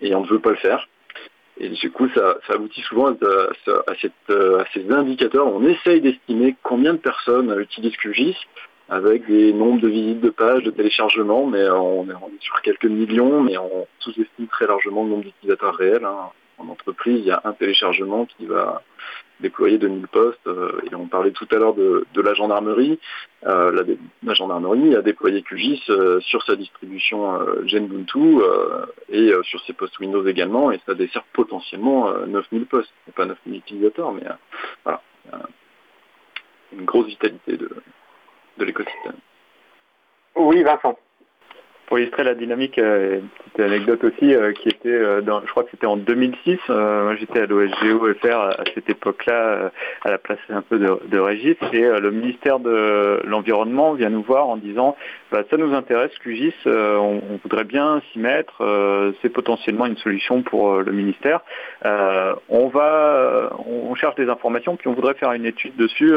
et on ne veut pas le faire. Et du coup, ça, aboutit souvent à, ces indicateurs. On essaye d'estimer combien de personnes utilisent QGIS avec des nombres de visites de pages, de téléchargements, mais on est, sur quelques millions, mais on sous-estime très largement le nombre d'utilisateurs réels. Hein. En entreprise, il y a un téléchargement qui va déployer 2000 postes. Euh, et on parlait tout à l'heure de, la gendarmerie. Euh, la, gendarmerie a déployé QGIS euh, sur sa distribution Genbuntu et sur ses postes Windows également. Et ça dessert potentiellement 9000 postes. Pas 9000 utilisateurs, mais voilà. Une grosse vitalité de, de l'écosystème. Oui, Vincent pour illustrer la dynamique, euh, une petite anecdote aussi euh, qui était, euh, dans, je crois que c'était en 2006. moi, j'étais à l'OSGO-FR à cette époque-là, à la place un peu de, de Régis, et le ministère de l'environnement vient nous voir en disant, bah, ça nous intéresse, QGIS, on, voudrait bien s'y mettre, c'est potentiellement une solution pour le ministère. on va, on, cherche des informations, puis on voudrait faire une étude dessus,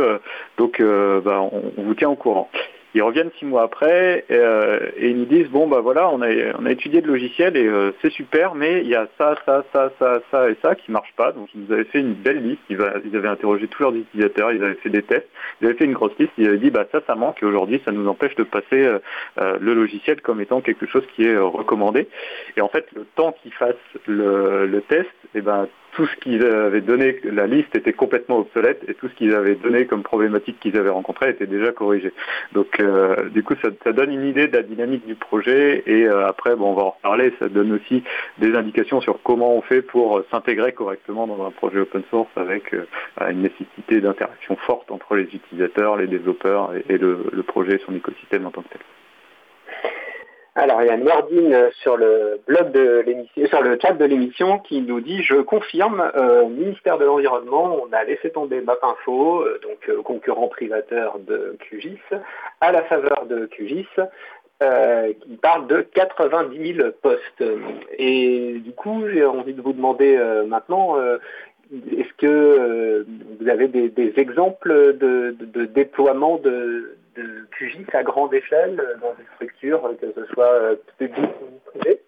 donc bah, on, on vous tient au courant. Ils reviennent six mois après euh, et ils nous disent bon bah voilà on a on a étudié le logiciel et euh, c'est super mais il y a ça ça ça ça ça et ça qui marche pas. Donc ils nous avaient fait une belle liste. Ils, avaient interrogé tous leurs utilisateurs. Ils avaient fait des tests. Ils avaient fait une grosse liste. Ils avaient dit bah ça ça manque. Et aujourd'hui ça nous empêche de passer euh, le logiciel comme étant quelque chose qui est recommandé. Et en fait le temps qu'ils fassent le, le test et eh ben tout ce qu'ils avaient donné, la liste était complètement obsolète et tout ce qu'ils avaient donné comme problématique qu'ils avaient rencontré était déjà corrigé. Donc euh, du coup ça, donne une idée de la dynamique du projet et euh, après bon, on va en reparler, ça donne aussi des indications sur comment on fait pour s'intégrer correctement dans un projet open source avec euh, une nécessité d'interaction forte entre les utilisateurs, les développeurs et, le, le projet et son écosystème en tant que tel. Alors il y a Nordine sur le blog de l'émission, sur le chat de l'émission qui nous dit je confirme, euh, ministère de l'Environnement, on a laissé tomber MapInfo, euh, donc euh, concurrent privateur de QGIS, à la faveur de QGIS, qui parle de 90 000 postes. Et du coup, j'ai envie de vous demander maintenant, est-ce que vous avez des, exemples de, déploiement de, de QGIS à grande échelle euh, dans des structures, euh, que ce soit euh, publiques ou privées.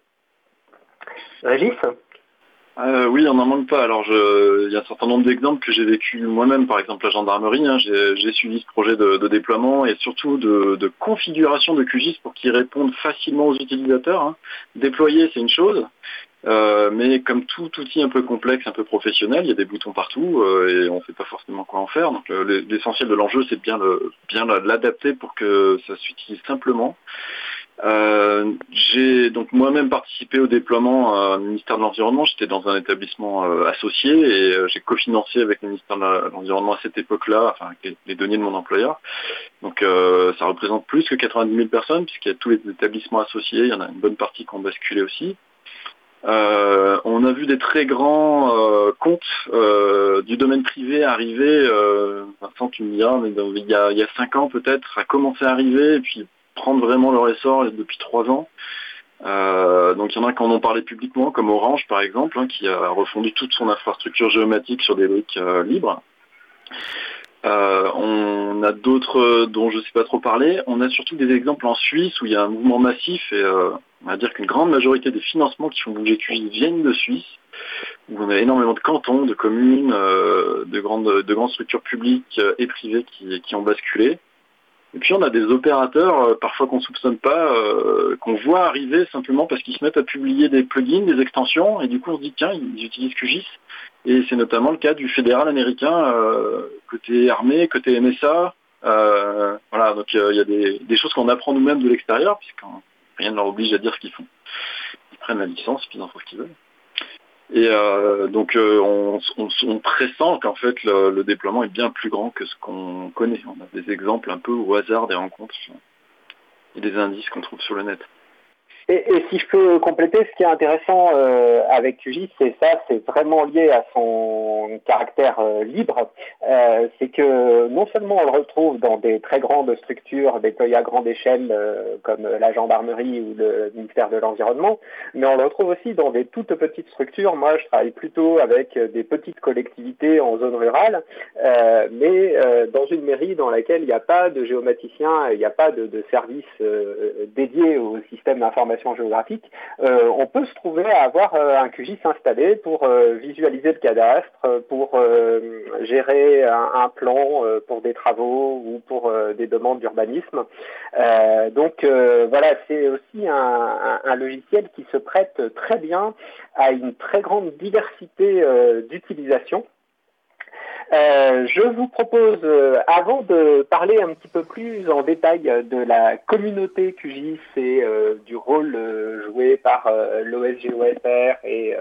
Régis oui, on n'en manque pas. Alors, il y a un certain nombre d'exemples que j'ai vécu moi-même, par exemple la gendarmerie. Hein. j'ai suivi ce projet de, déploiement et surtout de, configuration de QGIS pour qu'il réponde facilement aux utilisateurs. Hein. Déployer, c'est une chose, euh, mais comme tout outil un peu complexe, un peu professionnel, il y a des boutons partout euh, et on ne sait pas forcément quoi en faire. Donc euh, l'essentiel de l'enjeu, c'est bien bien l'adapter pour que ça s'utilise simplement. j'ai donc moi-même participé au déploiement au ministère de l'Environnement. J'étais dans un établissement associé et j'ai cofinancé avec le ministère de l'Environnement à cette époque-là, enfin avec les, données de mon employeur. Donc ça représente plus que 90 000 personnes puisqu'il y a tous les établissements associés. Il y en a une bonne partie qui ont basculé aussi. Euh, on a vu des très grands euh, comptes euh, du domaine privé arriver, Vincent tu me diras, il y a, cinq ans peut-être, à commencer à arriver et puis prendre vraiment leur essor depuis trois ans. donc il y en a qui en ont parlé publiquement, comme Orange par exemple, hein, qui a refondu toute son infrastructure géomatique sur des briques libres. Euh, on a d'autres euh, dont je ne sais pas trop parler. On a surtout des exemples en Suisse où il y a un mouvement massif et euh, on va dire qu'une grande majorité des financements qui font bouger QI viennent de Suisse, où on a énormément de cantons, de communes, de, grandes, de grandes structures publiques et privées qui, ont basculé. Et puis on a des opérateurs, parfois qu'on ne soupçonne pas, qu'on voit arriver simplement parce qu'ils se mettent à publier des plugins, des extensions, et du coup on se dit tiens, ils utilisent QGIS. Et c'est notamment le cas du fédéral américain, euh, côté armée, côté NSA. Euh, voilà, donc euh, il y a des, choses qu'on apprend nous-mêmes de l'extérieur, puisque rien ne leur oblige à dire ce qu'ils font. Ils prennent la licence, puis ils en font ce qu'ils veulent. Et donc on, pressent qu'en fait le, déploiement est bien plus grand que ce qu'on connaît. On a des exemples un peu au hasard des rencontres et des indices qu'on trouve sur le net. Et, si je peux compléter, ce qui est intéressant euh, avec QGIS, c'est ça, c'est vraiment lié à son caractère euh, libre. Euh, c'est que non seulement on le retrouve dans des très grandes structures déployées à grande échelle, comme la gendarmerie ou le ministère de l'Environnement, mais on le retrouve aussi dans des toutes petites structures. Moi, je travaille plutôt avec des petites collectivités en zone rurale, mais dans une mairie dans laquelle il n'y a pas de géomaticien, il n'y a pas de, de service dédié au système d'information géographique, euh, on peut se trouver à avoir euh, un QGIS installé pour euh, visualiser le cadastre, pour gérer un, plan pour des travaux ou pour des demandes d'urbanisme. donc voilà, c'est aussi un, logiciel qui se prête très bien à une très grande diversité d'utilisation. Euh, je vous propose, euh, avant de parler un petit peu plus en détail de la communauté QGIS et euh, du rôle joué par l'OSGOFR et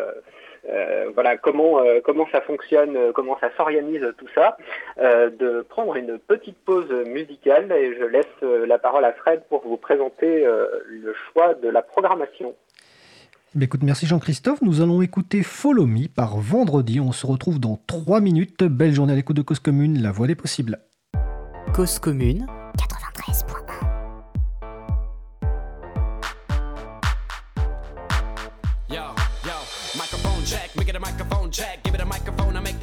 voilà comment comment ça fonctionne, comment ça s'organise tout ça, de prendre une petite pause musicale et je laisse la parole à Fred pour vous présenter le choix de la programmation. Eh écoute, merci Jean-Christophe. Nous allons écouter Follow Me par vendredi. On se retrouve dans 3 minutes. Belle journée à l'écoute de Cause Commune, la voix des possibles. Cause Commune 93.1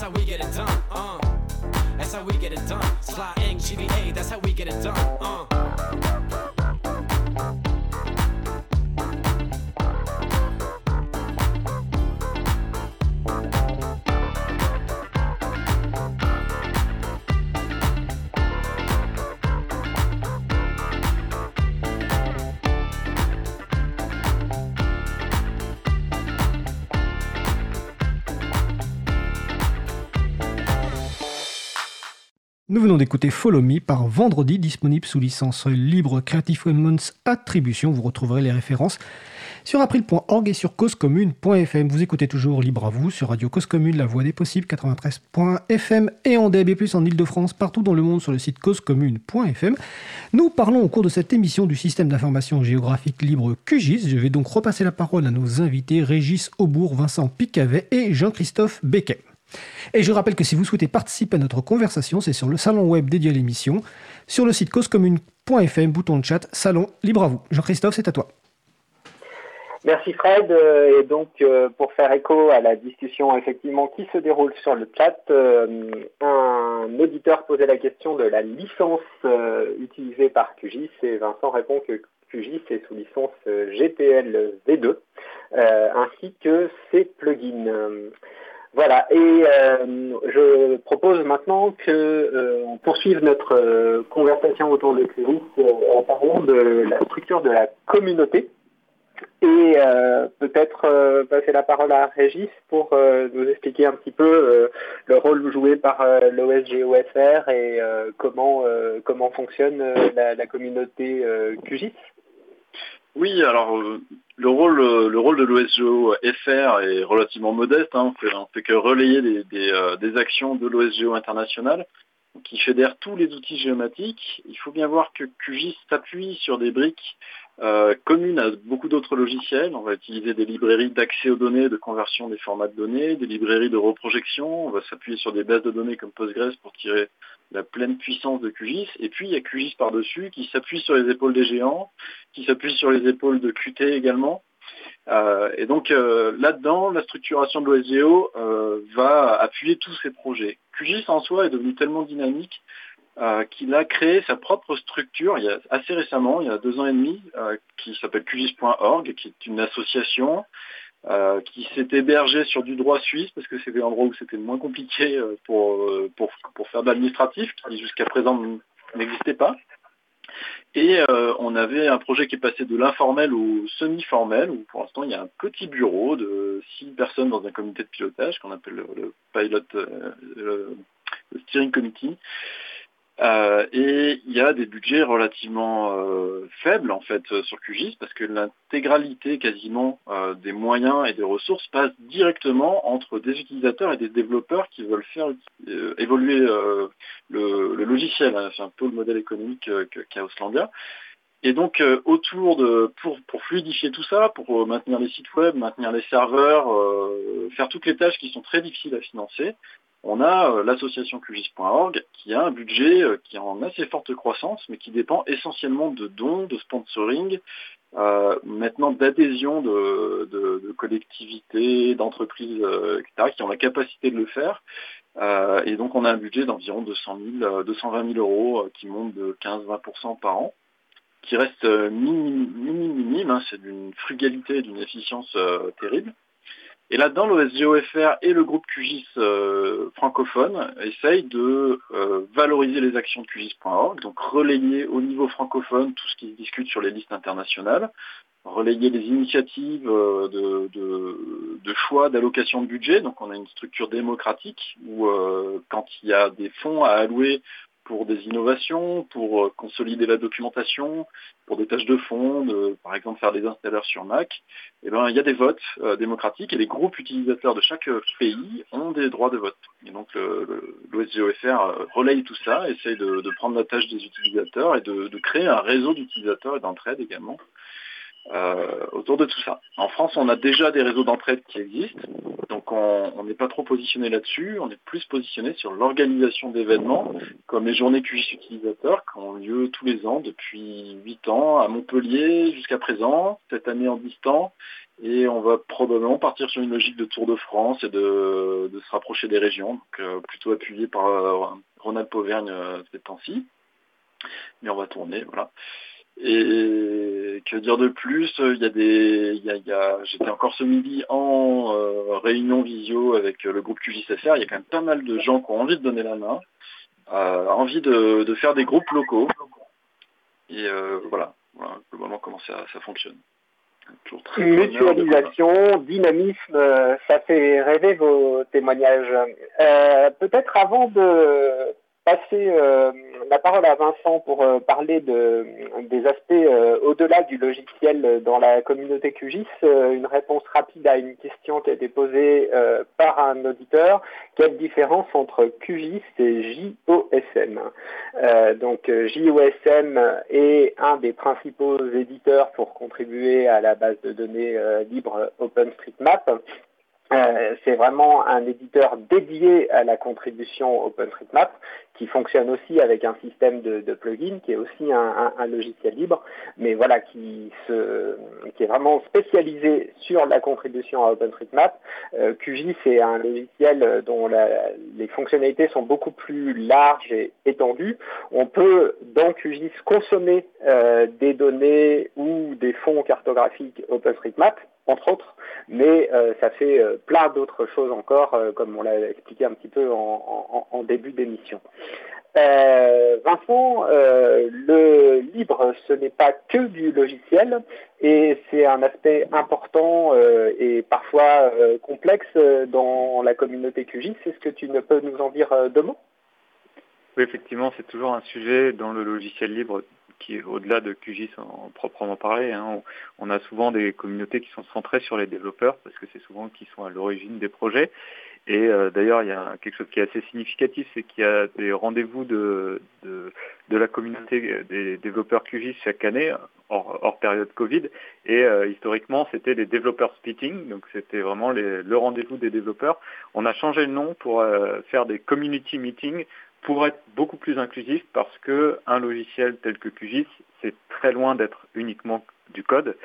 That's how we get it done. Uh, that's how we get it done. Sly ink, GVA, that's how we get it done. Uh. Nous venons d'écouter Follow Me par Vendredi, disponible sous licence libre Creative Commons Attribution. Vous retrouverez les références sur april.org et sur causecommune.fm. Vous écoutez toujours Libre à vous sur Radio Cause Commune, la voix des possibles, 93.fm et en DAB+, en Ile-de-France, partout dans le monde sur le site causecommune.fm. Nous parlons au cours de cette émission du système d'information géographique libre QGIS. Je vais donc repasser la parole à nos invités Régis Aubourg, Vincent Picavet et Jean-Christophe Becquet. Et je rappelle que si vous souhaitez participer à notre conversation, c'est sur le salon web dédié à l'émission, sur le site causecommune.fm, bouton de chat, salon, libre à vous. Jean-Christophe, c'est à toi. Merci Fred. Euh, et donc euh, pour faire écho à la discussion effectivement qui se déroule sur le chat, euh, un auditeur posait la question de la licence utilisée par QGIS et Vincent répond que QGIS est sous licence GPL V2 ainsi que ses plugins. Voilà, et je propose maintenant que on poursuive notre conversation autour de QGIS en parlant de la structure de la communauté et euh, peut-être euh, passer la parole à Régis pour euh, nous expliquer un petit peu le rôle joué par l'OSGOFR et comment comment fonctionne la, communauté QGIS. Oui, alors le rôle le rôle de l'OSGO-FR est relativement modeste. Hein. on, fait, fait que relayer des, des, actions de l'OSGO international qui fédère tous les outils géomatiques. Il faut bien voir que QGIS s'appuie sur des briques euh, commune à beaucoup d'autres logiciels. On va utiliser des librairies d'accès aux données, de conversion des formats de données, des librairies de reprojection. On va s'appuyer sur des bases de données comme Postgres pour tirer la pleine puissance de QGIS. Et puis il y a QGIS par-dessus qui s'appuie sur les épaules des géants, qui s'appuie sur les épaules de Qt également. Euh, et donc euh, là-dedans, la structuration de l'OSGO va appuyer tous ces projets. QGIS en soi est devenu tellement dynamique euh, qu'il a créé sa propre structure il y a, assez récemment, il y a deux ans et demi, euh, qui s'appelle QGIS.org, qui est une association euh, qui s'est hébergée sur du droit suisse, parce que c'était l'endroit où c'était le moins compliqué pour, pour, pour faire de l'administratif, qui jusqu'à présent n'existait pas. Et on avait un projet qui est passé de l'informel au semi-formel, où pour l'instant il y a un petit bureau de six personnes dans un comité de pilotage qu'on appelle le, pilot, le steering committee, euh, et il y a des budgets relativement euh, faibles en fait sur QGIS parce que l'intégralité quasiment euh, des moyens et des ressources passe directement entre des utilisateurs et des développeurs qui veulent faire évoluer le, logiciel. Hein. C'est un peu le modèle économique qu'a Auslandia. Et donc autour de pour fluidifier tout ça, pour maintenir les sites web, maintenir les serveurs, faire toutes les tâches qui sont très difficiles à financer, on a euh, l'association QGIS.org qui a un budget euh, qui est en assez forte croissance, mais qui dépend essentiellement de dons, de sponsoring, euh, maintenant d'adhésion de, collectivités, d'entreprises, etc., qui ont la capacité de le faire. et donc on a un budget d'environ 200 000, 220 000 euros qui monte de 15-20% par an qui reste minime, minime, hein, c'est d'une frugalité, d'une efficience terrible. Et là-dedans, l'OSGOFR et le groupe QGIS euh, francophone essayent de euh, valoriser les actions de QGIS.org, donc relayer au niveau francophone tout ce qui se discute sur les listes internationales, relayer les initiatives euh, de, de, choix d'allocation de budget. Donc on a une structure démocratique où quand il y a des fonds à allouer pour des innovations, pour euh, consolider la documentation, pour des tâches de fond, par exemple faire des installeurs sur Mac, eh ben, il y a des votes euh, démocratiques et les groupes utilisateurs de chaque euh, pays ont des droits de vote. Et donc l'OSGOFR relaye tout ça, essaye de, prendre la tâche des utilisateurs et de, de créer un réseau d'utilisateurs et d'entraide également euh, autour de tout ça. En France, on a déjà des réseaux d'entraide qui existent, donc on n'est pas trop positionné là-dessus, on est plus positionné sur l'organisation d'événements, comme les journées QGIS utilisateurs qui ont lieu tous les ans depuis 8 ans à Montpellier jusqu'à présent, cette année en distance, et on va probablement partir sur une logique de Tour de France et de, se rapprocher des régions, donc euh, plutôt appuyé par euh, Ronald Pauvergne ces temps-ci. Mais on va tourner, voilà. Et que dire de plus Il y a des, il y a, j'étais encore ce midi en euh, réunion visio avec le groupe QJCFR. Il y a quand même pas mal de gens qui ont envie de donner la main, euh, envie de, faire des groupes locaux. Et euh, voilà, voilà, globalement comment ça, ça fonctionne. Mutualisation, dynamisme, ça fait rêver vos témoignages. Peut-être avant de passer la parole à Vincent pour parler de, des aspects au-delà du logiciel dans la communauté QGIS, une réponse rapide à une question qui a été posée par un auditeur. Quelle différence entre QGIS et JOSM Donc JOSM est un des principaux éditeurs pour contribuer à la base de données libre OpenStreetMap. Euh, c'est vraiment un éditeur dédié à la contribution OpenStreetMap qui fonctionne aussi avec un système de, de plugin qui est aussi un, logiciel libre, mais voilà qui, est vraiment spécialisé sur la contribution à OpenStreetMap. Euh, QGIS est un logiciel dont les fonctionnalités sont beaucoup plus larges et étendues. On peut dans QGIS consommer euh, des données ou des fonds cartographiques OpenStreetMap entre autres, mais euh, ça fait euh, plein d'autres choses encore, euh, comme on l'a expliqué un petit peu en, début d'émission. Vincent, le libre, ce n'est pas que du logiciel, et c'est un aspect important et parfois complexe dans la communauté QGIS. Est-ce que tu ne peux nous en dire deux mots? Oui, effectivement, c'est toujours un sujet dans le logiciel libre qui est au-delà de QGIS en, proprement parler. Hein. On, a souvent des communautés qui sont centrées sur les développeurs parce que c'est souvent qui sont à l'origine des projets. Et euh, d'ailleurs, il y a quelque chose qui est assez significatif, c'est qu'il y a des rendez-vous de, de, la communauté des développeurs QGIS chaque année, hors, période Covid. Et euh, historiquement, c'était les développeurs speaking, donc c'était vraiment le rendez-vous des développeurs. On a changé le nom pour euh, faire des community meetings pour être beaucoup plus inclusif parce que un logiciel tel que QGIS, c'est très loin d'être uniquement du code.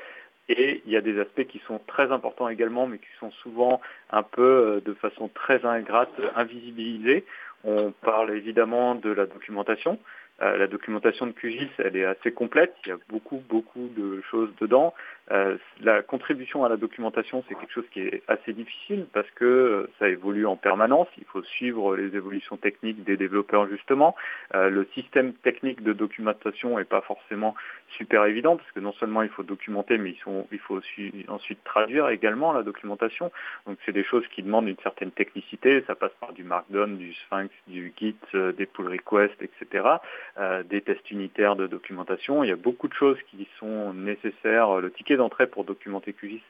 Et il y a des aspects qui sont très importants également, mais qui sont souvent un peu euh, de façon très ingrate, invisibilisés. On parle évidemment de la documentation. Euh, la documentation de QGIS, elle est assez complète. Il y a beaucoup, beaucoup de choses dedans. Euh, la contribution à la documentation, c'est quelque chose qui est assez difficile parce que euh, ça évolue en permanence. Il faut suivre les évolutions techniques des développeurs justement. Le système technique de documentation n'est pas forcément super évident parce que non seulement il faut documenter, mais il faut ensuite traduire également la documentation. Donc c'est des choses qui demandent une certaine technicité. Ça passe par du Markdown, du Sphinx, du Git, des pull requests, etc. des tests unitaires de documentation. Il y a beaucoup de choses qui sont nécessaires. Le ticket d'entrée pour documenter QGIS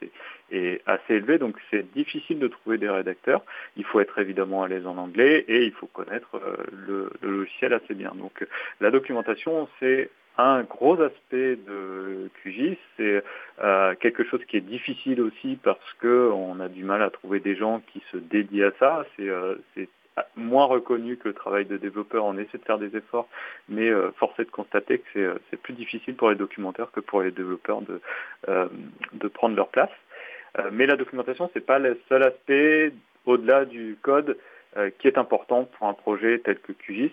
est, assez élevé, donc c'est difficile de trouver des rédacteurs. Il faut être évidemment à l'aise en anglais et il faut connaître euh, le, logiciel assez bien. Donc la documentation, c'est un gros aspect de QGIS, c'est euh, quelque chose qui est difficile aussi parce qu'on a du mal à trouver des gens qui se dédient à ça. Euh, moins reconnu que le travail de développeur. On essaie de faire des efforts, mais euh, force est de constater que euh, c'est plus difficile pour les documentaires que pour les développeurs de, euh, de prendre leur place. mais la documentation, c'est pas le seul aspect au-delà du code qui est important pour un projet tel que QGIS.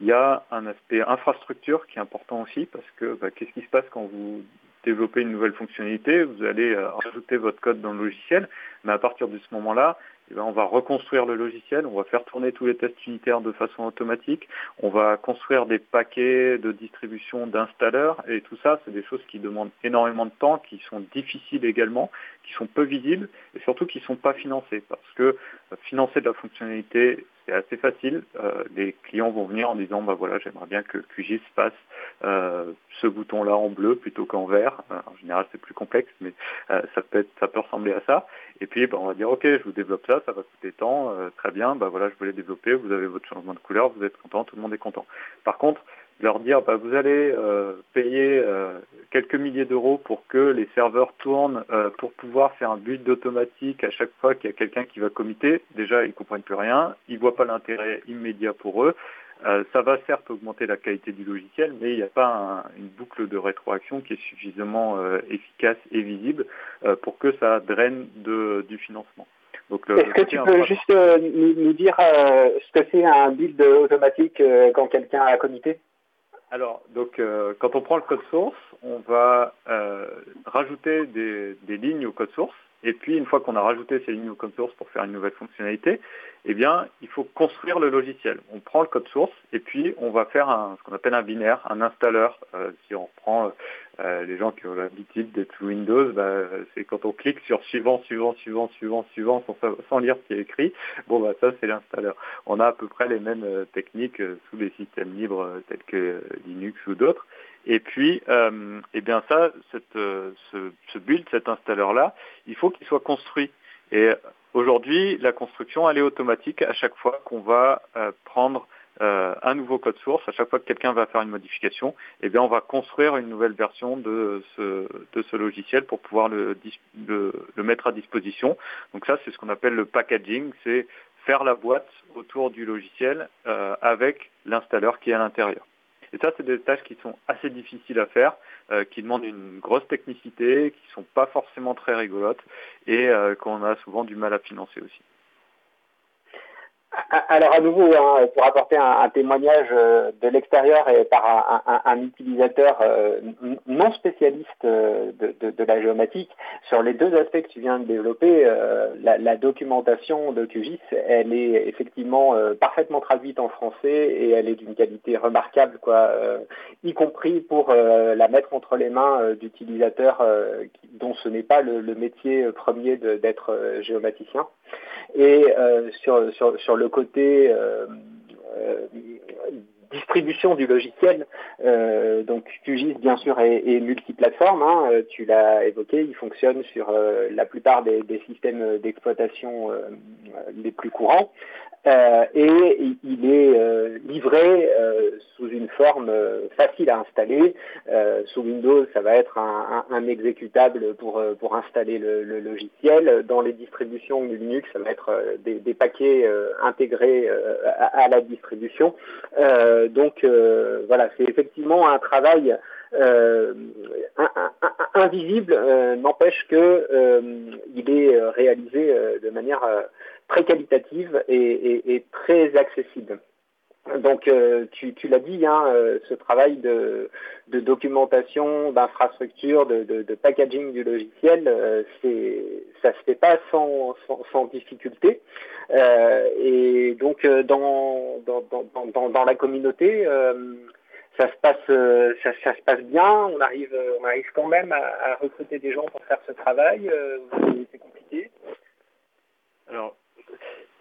Il y a un aspect infrastructure qui est important aussi parce que bah, qu'est-ce qui se passe quand vous développez une nouvelle fonctionnalité, vous allez rajouter votre code dans le logiciel, mais à partir de ce moment-là, eh ben, on va reconstruire le logiciel, on va faire tourner tous les tests unitaires de façon automatique, on va construire des paquets de distribution d'installeurs, et tout ça, c'est des choses qui demandent énormément de temps, qui sont difficiles également, qui sont peu visibles, et surtout qui ne sont pas financées, parce que euh, financer de la fonctionnalité, c'est assez facile. Euh, les clients vont venir en disant bah voilà j'aimerais bien que QGIS passe euh, ce bouton-là en bleu plutôt qu'en vert. Euh, en général c'est plus complexe, mais ça peut être, ça peut ressembler à ça. Et puis bah, on va dire ok je vous développe ça, ça va coûter tant, très bien, bah voilà je voulais développer, vous avez votre changement de couleur, vous êtes content, tout le monde est content. Par contre leur dire bah, vous allez euh, payer euh, quelques milliers d'euros pour que les serveurs tournent euh, pour pouvoir faire un build automatique à chaque fois qu'il y a quelqu'un qui va committer. Déjà, ils comprennent plus rien, ils voient pas l'intérêt immédiat pour eux. ça va certes augmenter la qualité du logiciel, mais il n'y a pas une boucle de rétroaction qui est suffisamment efficace et visible pour que ça draine du financement. Est-ce que tu peux juste nous, dire ce que c'est un build automatique quand quelqu'un a commité alors, donc, euh, quand on prend le code source, on va euh, rajouter des, lignes au code source. Et puis, une fois qu'on a rajouté ces lignes au code source pour faire une nouvelle fonctionnalité, eh bien, il faut construire le logiciel. On prend le code source et puis on va faire ce qu'on appelle un binaire, un installeur. Euh, si on prend euh, les gens qui ont l'habitude d'être sous Windows, bah, c'est quand on clique sur suivant, suivant, suivant, suivant, suivant, sans, sans lire ce qui est écrit, bon bah ça c'est l'installeur. On a à peu près les mêmes euh, techniques euh, sous des systèmes libres tels que Linux ou d'autres. Et puis, euh, eh bien ça, cette, ce, ce build, cet installeur-là, il faut qu'il soit construit. Et aujourd'hui, la construction, elle est automatique à chaque fois qu'on va prendre euh, un nouveau code source. À chaque fois que quelqu'un va faire une modification, eh bien, on va construire une nouvelle version de ce, logiciel pour pouvoir le, mettre à disposition. Donc ça, c'est ce qu'on appelle le packaging, c'est faire la boîte autour du logiciel euh, avec l'installeur qui est à l'intérieur. Et ça, c'est des tâches qui sont assez difficiles à faire, euh, qui demandent une grosse technicité, qui sont pas forcément très rigolotes et euh, qu'on a souvent du mal à financer aussi. Alors à nouveau, hein, pour apporter un, témoignage euh, de l'extérieur et par un, utilisateur euh, non spécialiste euh, de, la géomatique, sur les deux aspects que tu viens de développer, la, documentation de QGIS, elle est effectivement parfaitement traduite en français et elle est d'une qualité remarquable, quoi, y compris pour la mettre entre les mains d'utilisateurs dont ce n'est pas le, métier premier d'être géomaticien. Et sur, sur, côté euh, euh, distribution du logiciel. Euh, donc QGIS bien sûr est, multiplateforme, hein, tu l'as évoqué, il fonctionne sur euh, la plupart des, systèmes d'exploitation euh, les plus courants. Euh, et il est euh, livré euh, sous une forme facile à installer. sous Windows, ça va être un, exécutable pour, installer le, logiciel. Dans les distributions Linux, ça va être des, paquets intégrés à, la distribution. Donc voilà, c'est effectivement un travail euh, invisible euh, n'empêche que euh, il est réalisé de manière très qualitative et, très accessible. Donc tu, tu l'as dit, hein, ce travail de, de documentation, d'infrastructure, de, de, de, packaging du logiciel, c'est ça se fait pas sans, sans, sans difficulté. et donc dans, dans, dans, dans, dans la communauté, ça se passe, euh, ça, ça, se passe bien. On arrive, euh, on arrive quand même à, à recruter des gens pour faire ce travail. Euh, c'est compliqué. Alors,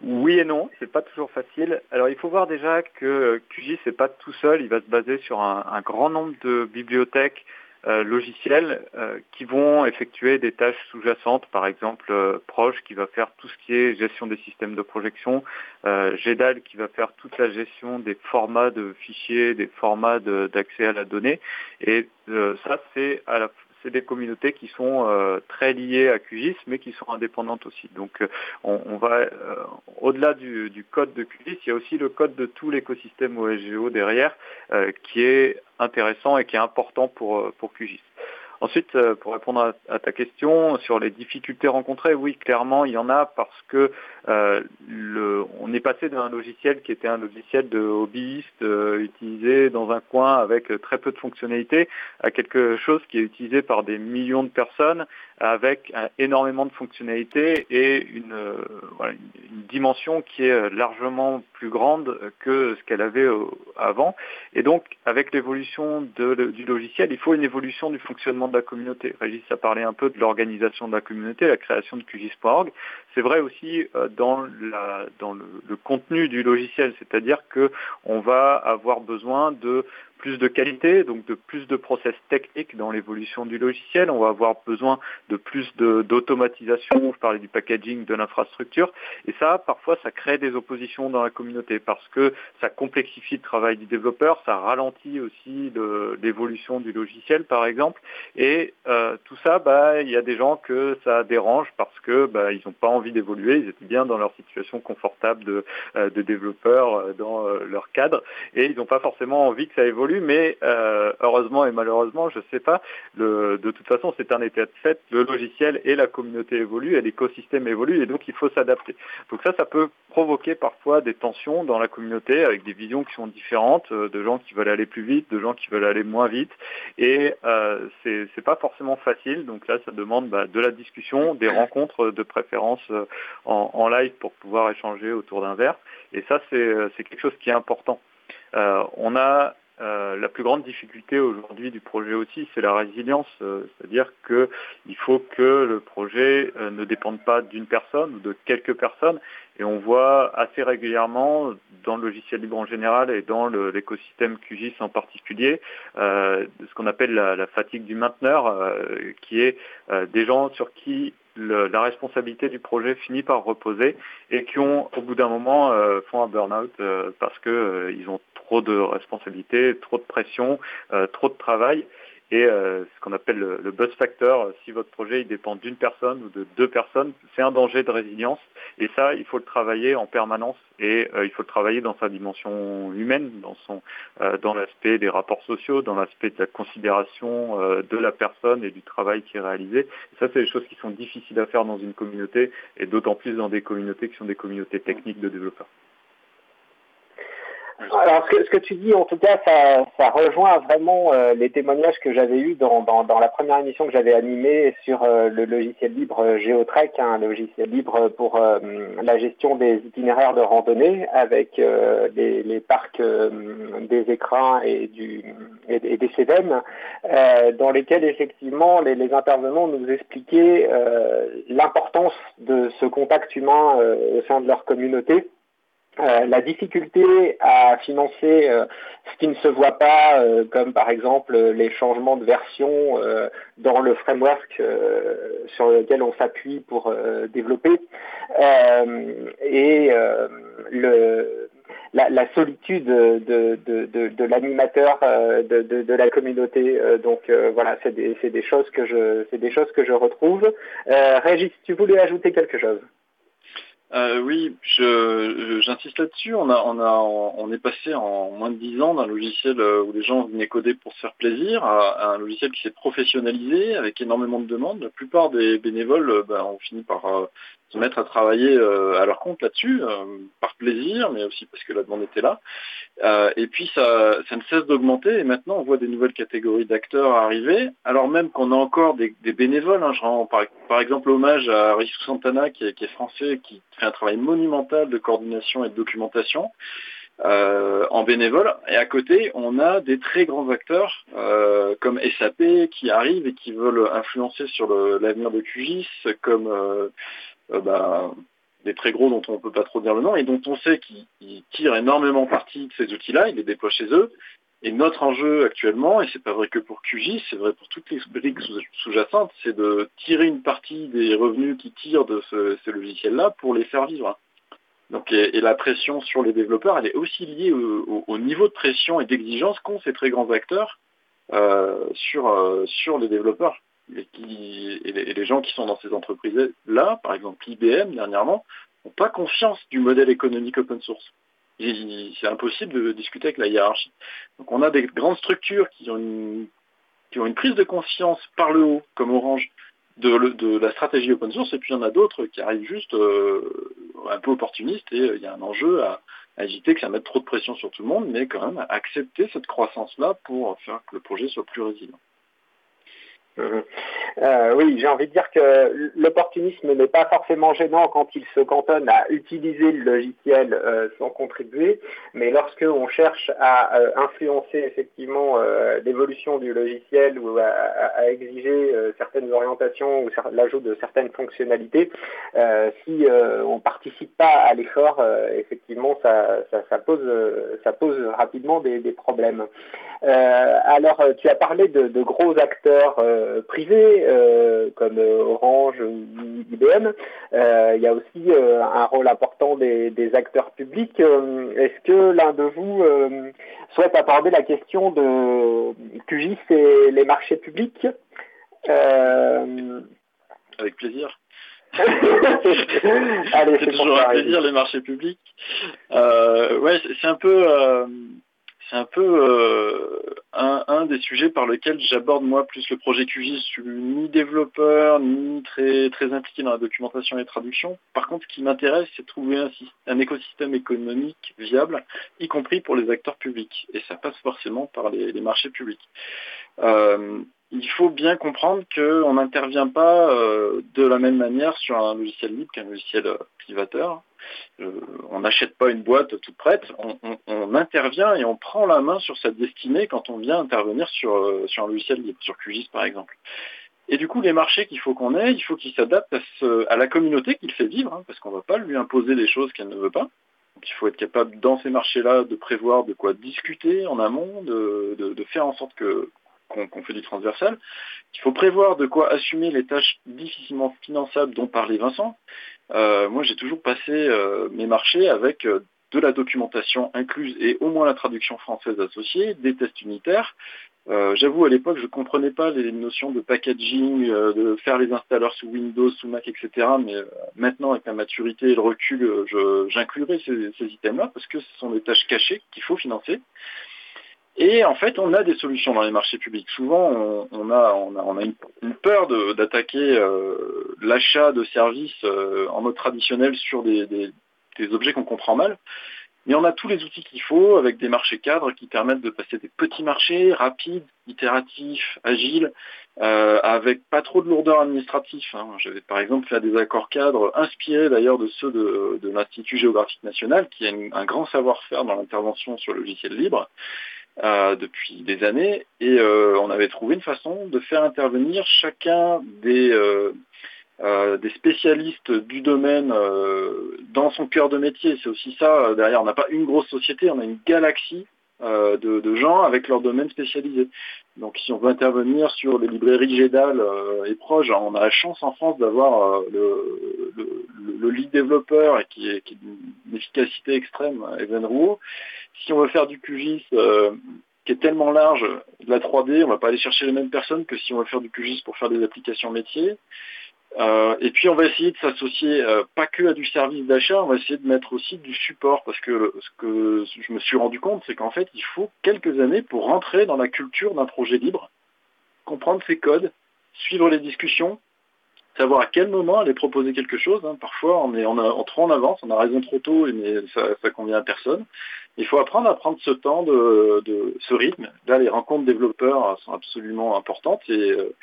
oui et non, c'est pas toujours facile. Alors, il faut voir déjà que QGIS c'est pas tout seul. Il va se baser sur un, grand nombre de bibliothèques euh, logiciels euh, qui vont effectuer des tâches sous-jacentes, par exemple euh, Proche qui va faire tout ce qui est gestion des systèmes de projection, GEDAL qui va faire toute la gestion des formats de fichiers, des formats d'accès à la donnée. Et ça, c'est à la c'est des communautés qui sont euh, très liées à QGIS, mais qui sont indépendantes aussi. Donc, euh, on, va euh, au-delà du, du, code de QGIS, il y a aussi le code de tout l'écosystème OSGO derrière, qui est intéressant et qui est important pour pour QGIS. Ensuite, euh, pour répondre à, ta question sur les difficultés rencontrées, oui, clairement, il y en a parce que euh, on est passé d'un logiciel qui était un logiciel de hobbyiste euh, utilisé dans un coin avec très peu de fonctionnalités à quelque chose qui est utilisé par des millions de personnes avec énormément de fonctionnalités et une, euh, dimension qui est largement plus grande que ce qu'elle avait avant. Et donc, avec l'évolution du logiciel, il faut une évolution du fonctionnement de la communauté. Régis a parlé un peu de l'organisation de la communauté, la création de QGIS.org. C'est vrai aussi euh, dans, la, dans le, contenu du logiciel, c'est-à-dire que on va avoir besoin de plus de qualité, donc de plus de process techniques dans l'évolution du logiciel. On va avoir besoin de plus d'automatisation. Je parlais du packaging de l'infrastructure. Et ça, parfois, ça crée des oppositions dans la communauté parce que ça complexifie le travail du développeur, ça ralentit aussi l'évolution du logiciel, par exemple. Et euh, tout ça, bah, il y a des gens que ça dérange parce que bah, ils n'ont pas envie d'évoluer. Ils étaient bien dans leur situation confortable de, euh, de développeurs euh, dans euh, leur cadre et ils n'ont pas forcément envie que ça évolue mais euh, heureusement et malheureusement, je ne sais pas, le, de toute façon, c'est un état de fait, le logiciel et la communauté évoluent, et l'écosystème évolue, et donc il faut s'adapter. Donc ça, ça peut provoquer parfois des tensions dans la communauté, avec des visions qui sont différentes, de gens qui veulent aller plus vite, de gens qui veulent aller moins vite, et euh, c'est pas forcément facile, donc là, ça demande bah, de la discussion, des rencontres de préférence en, en live pour pouvoir échanger autour d'un verre, et ça, c'est quelque chose qui est important. Euh, on a euh, la plus grande difficulté aujourd'hui du projet aussi, c'est la résilience, euh, c'est-à-dire qu'il faut que le projet euh, ne dépende pas d'une personne ou de quelques personnes, et on voit assez régulièrement dans le logiciel libre en général et dans l'écosystème QGIS en particulier, ce qu'on appelle la, fatigue du mainteneur, qui est des gens sur qui la responsabilité du projet finit par reposer et qui ont au bout d'un moment euh, font un burn-out euh, parce que euh, ils ont trop de responsabilités, trop de pression, trop de travail et euh, ce qu'on appelle le, le, buzz factor, si votre projet il dépend d'une personne ou de deux personnes, c'est un danger de résilience. Et ça, il faut le travailler en permanence et euh, il faut le travailler dans sa dimension humaine, dans son, euh, dans l'aspect des rapports sociaux, dans l'aspect de la considération euh, de la personne et du travail qui est réalisé. Et ça, c'est des choses qui sont difficiles à faire dans une communauté et d'autant plus dans des communautés qui sont des communautés techniques de développeurs. Alors, ce que, ce que, tu dis, en tout cas, ça, ça rejoint vraiment euh, les témoignages que j'avais eus dans, dans, dans, la première émission que j'avais animée sur euh, le logiciel libre euh, Geotrek, un logiciel libre pour euh, la gestion des itinéraires de randonnée avec euh, les, les, parcs des écrins et, du, et, et des CEDEM, dans lesquels, effectivement, les, les intervenants nous expliquaient l'importance de ce contact humain au sein de leur communauté euh, la difficulté à financer euh, ce qui ne se voit pas, euh, comme par exemple les changements de version dans le framework sur lequel on s'appuie pour développer, et le, la, la, solitude de, de, de, de l'animateur de, la communauté. donc voilà, c'est des, des, choses que je, c'est des choses que je retrouve. Régis, tu voulais ajouter quelque chose? Euh, oui, j'insiste là-dessus. On, a, on, a, on est passé en moins de dix ans d'un logiciel euh, où les gens venaient coder pour se faire plaisir à, un logiciel qui s'est professionnalisé avec énormément de demandes. La plupart des bénévoles euh, ben, ont fini par se mettre à travailler euh, à leur compte là-dessus, euh, par plaisir, mais aussi parce que la demande était là. Euh, et puis ça, ça ne cesse d'augmenter, et maintenant on voit des nouvelles catégories d'acteurs arriver, alors même qu'on a encore des, des bénévoles. Hein, je rends par, par, exemple hommage à Rissou Santana, qui est, qui est, français, qui fait un travail monumental de coordination et de documentation. Euh, en bénévole. Et à côté, on a des très grands acteurs euh, comme SAP qui arrivent et qui veulent influencer sur l'avenir de QGIS, comme euh, bah, des très gros dont on ne peut pas trop dire le nom et dont on sait qu'ils tirent énormément parti de ces outils-là, ils les déploient chez eux. Et notre enjeu actuellement, et c'est pas vrai que pour QGIS, c'est vrai pour toutes les briques sous-jacentes, c'est de tirer une partie des revenus qui tirent de ce, ces logiciels-là pour les faire vivre. Et, la pression sur les développeurs, elle est aussi liée au, au, au niveau de pression et d'exigence qu'ont ces très grands acteurs euh, euh, sur les développeurs et, les, gens qui sont dans ces entreprises-là, par exemple IBM dernièrement, n'ont pas confiance du modèle économique open source. C'est impossible de discuter avec la hiérarchie. Donc on a des grandes structures qui ont une, prise de conscience par le haut, comme Orange, de, la stratégie open source, et puis il y en a d'autres qui arrivent juste euh, un peu opportunistes, et euh, il y a un enjeu à, à éviter que ça mette trop de pression sur tout le monde, mais quand même à accepter cette croissance-là pour faire que le projet soit plus résilient. Euh, oui, j'ai envie de dire que l'opportunisme n'est pas forcément gênant quand il se cantonne à utiliser le logiciel euh, sans contribuer, mais lorsque on cherche à euh, influencer effectivement l'évolution du logiciel ou à, exiger certaines orientations ou l'ajout de certaines fonctionnalités, si on participe pas à l'effort, effectivement, ça, pose, ça pose rapidement des, problèmes. alors, tu as parlé de gros acteurs privés euh, comme Orange ou IBM. Euh, il y a aussi euh, un rôle important des, des acteurs publics. Est-ce que l'un de vous souhaite aborder la question de QGIS et les marchés publics? Avec plaisir. C'est toujours un plaisir les marchés publics. Euh, ouais, c'est un peu, euh, c'est un peu euh, un, un, des sujets par lesquels j'aborde moi plus le projet QGIS. Je suis ni développeur, ni très, très impliqué dans la documentation et la traduction. Par contre, ce qui m'intéresse, c'est de trouver un, un, écosystème économique viable, y compris pour les acteurs publics. Et ça passe forcément par les, les marchés publics. Euh, il faut bien comprendre qu'on n'intervient pas euh, de la même manière sur un logiciel libre qu'un logiciel euh, privateur. Euh, on n'achète pas une boîte toute prête, on, intervient et on prend la main sur sa destinée quand on vient intervenir sur, sur un logiciel libre, sur QGIS par exemple. Et du coup, les marchés qu'il faut qu'on ait, il faut qu'ils s'adaptent à, la communauté qu'il fait vivre, hein, parce qu'on ne va pas lui imposer des choses qu'elle ne veut pas. Donc il faut être capable dans ces marchés-là de prévoir de quoi discuter en amont, de- de faire en sorte que qu'on fait du transversal. Il faut prévoir de quoi assumer les tâches difficilement finançables dont parlait Vincent. Euh, moi, j'ai toujours passé euh, mes marchés avec euh, de la documentation incluse et au moins la traduction française associée, des tests unitaires. J'avoue, à l'époque, je ne comprenais pas les notions de packaging, de faire les installeurs sous Windows, sous Mac, etc. Mais maintenant, avec la maturité et le recul, j'inclurai ces, ces items-là parce que ce sont des tâches cachées qu'il faut financer. Et en fait, on a des solutions dans les marchés publics. Souvent, on, on a, on a, on a une, peur d'attaquer euh, l'achat de services euh, en mode traditionnel sur des, des- des objets qu'on comprend mal. Mais on a tous les outils qu'il faut avec des marchés cadres qui permettent de passer des petits marchés rapides, itératifs, agiles, euh, avec pas trop de lourdeur administrative. hein. J'avais par exemple fait des accords cadres inspirés d'ailleurs de ceux de, de l'Institut géographique national qui a une- un grand savoir-faire dans l'intervention sur le logiciel libre euh, depuis des années et euh, on avait trouvé une façon de faire intervenir chacun des, euh, spécialistes du domaine dans son cœur de métier. C'est aussi ça, derrière, on n'a pas une grosse société, on a une galaxie de gens avec leur domaine spécialisé. Donc si on veut intervenir sur les librairies GEDAL euh, et proches, on a la chance en France d'avoir euh, le, le, le- le lead développeur qui est, qui est d'une efficacité extrême, Evan Rouault. Si on veut faire du QGIS euh, qui est tellement large, de la 3D, on va pas aller chercher les mêmes personnes que si on veut faire du QGIS pour faire des applications métiers. Euh, et puis on va essayer de s'associer euh, pas que à du service d'achat, on va essayer de mettre aussi du support parce que ce que je me suis rendu compte, c'est qu'en fait il faut quelques années pour rentrer dans la culture d'un projet libre, comprendre ses codes, suivre les discussions, savoir à quel moment aller proposer quelque chose. hein. Parfois on est on, a, on trop en avance, on a raison trop tôt, et mais ça, ça convient à personne. Il faut apprendre à prendre ce temps de, de ce rythme. Là les rencontres développeurs sont absolument importantes et euh,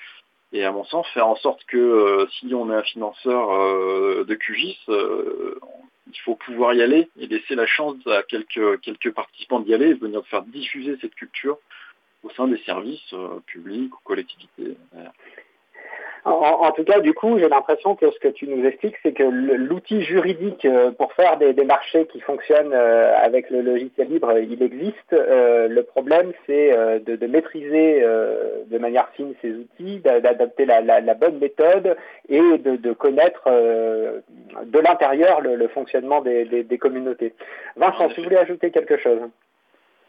et à mon sens, faire en sorte que euh, si on est un financeur euh, de QGIS, euh, il faut pouvoir y aller et laisser la chance à quelques, quelques participants d'y aller et venir faire diffuser cette culture au sein des services euh, publics ou collectivités. En, en tout cas, du coup, j'ai l'impression que ce que tu nous expliques, c'est que l'outil juridique euh, pour faire des, des marchés qui fonctionnent euh, avec le logiciel libre, euh, il existe. Le problème, c'est de, de maîtriser de manière fine ces outils, d'a- d'adapter la, la- la bonne méthode et de, de connaître de l'intérieur le, le fonctionnement des, des- des communautés. Vincent, tu voulais ajouter quelque chose?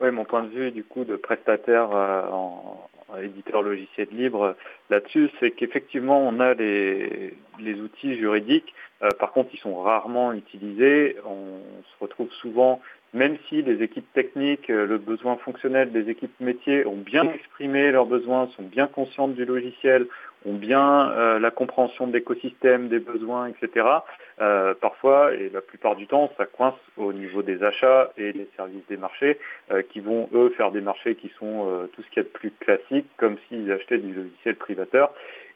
Oui, mon point de vue du coup de prestataire euh, en éditeur logiciel libre euh, là-dessus, c'est qu'effectivement on a les, les outils juridiques. Euh, par contre, ils sont rarement utilisés. On se retrouve souvent, même si les équipes techniques, euh, le besoin fonctionnel des équipes métiers ont bien exprimé leurs besoins, sont bien conscientes du logiciel, ont bien la compréhension de l'écosystème, des besoins, etc. Euh, parfois, et la plupart du temps, ça coince au niveau des achats et des services des marchés euh, qui vont, eux, faire des marchés qui sont euh, tout ce qu'il y a de plus classique, comme s'ils achetaient du logiciel privateur.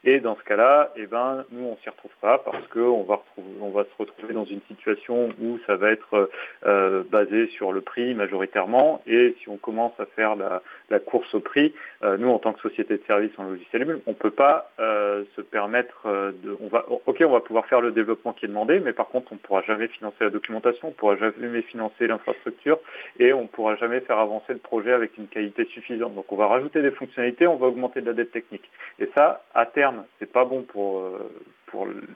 Et dans ce cas-là, eh ben, nous, on s'y retrouve pas parce qu'on va, va se retrouver dans une situation où ça va être euh, basé sur le prix majoritairement. Et si on commence à faire la, la course au prix, euh, nous, en tant que société de services en logiciel on peut pas euh, se permettre euh, de... On va, ok, on va pouvoir faire le développement qui est demandé, mais par contre, on ne pourra jamais financer la documentation, on ne pourra jamais financer l'infrastructure et on ne pourra jamais faire avancer le projet avec une qualité suffisante. Donc, on va rajouter des fonctionnalités, on va augmenter de la dette technique. Et ça, à terme, c'est pas bon pour euh,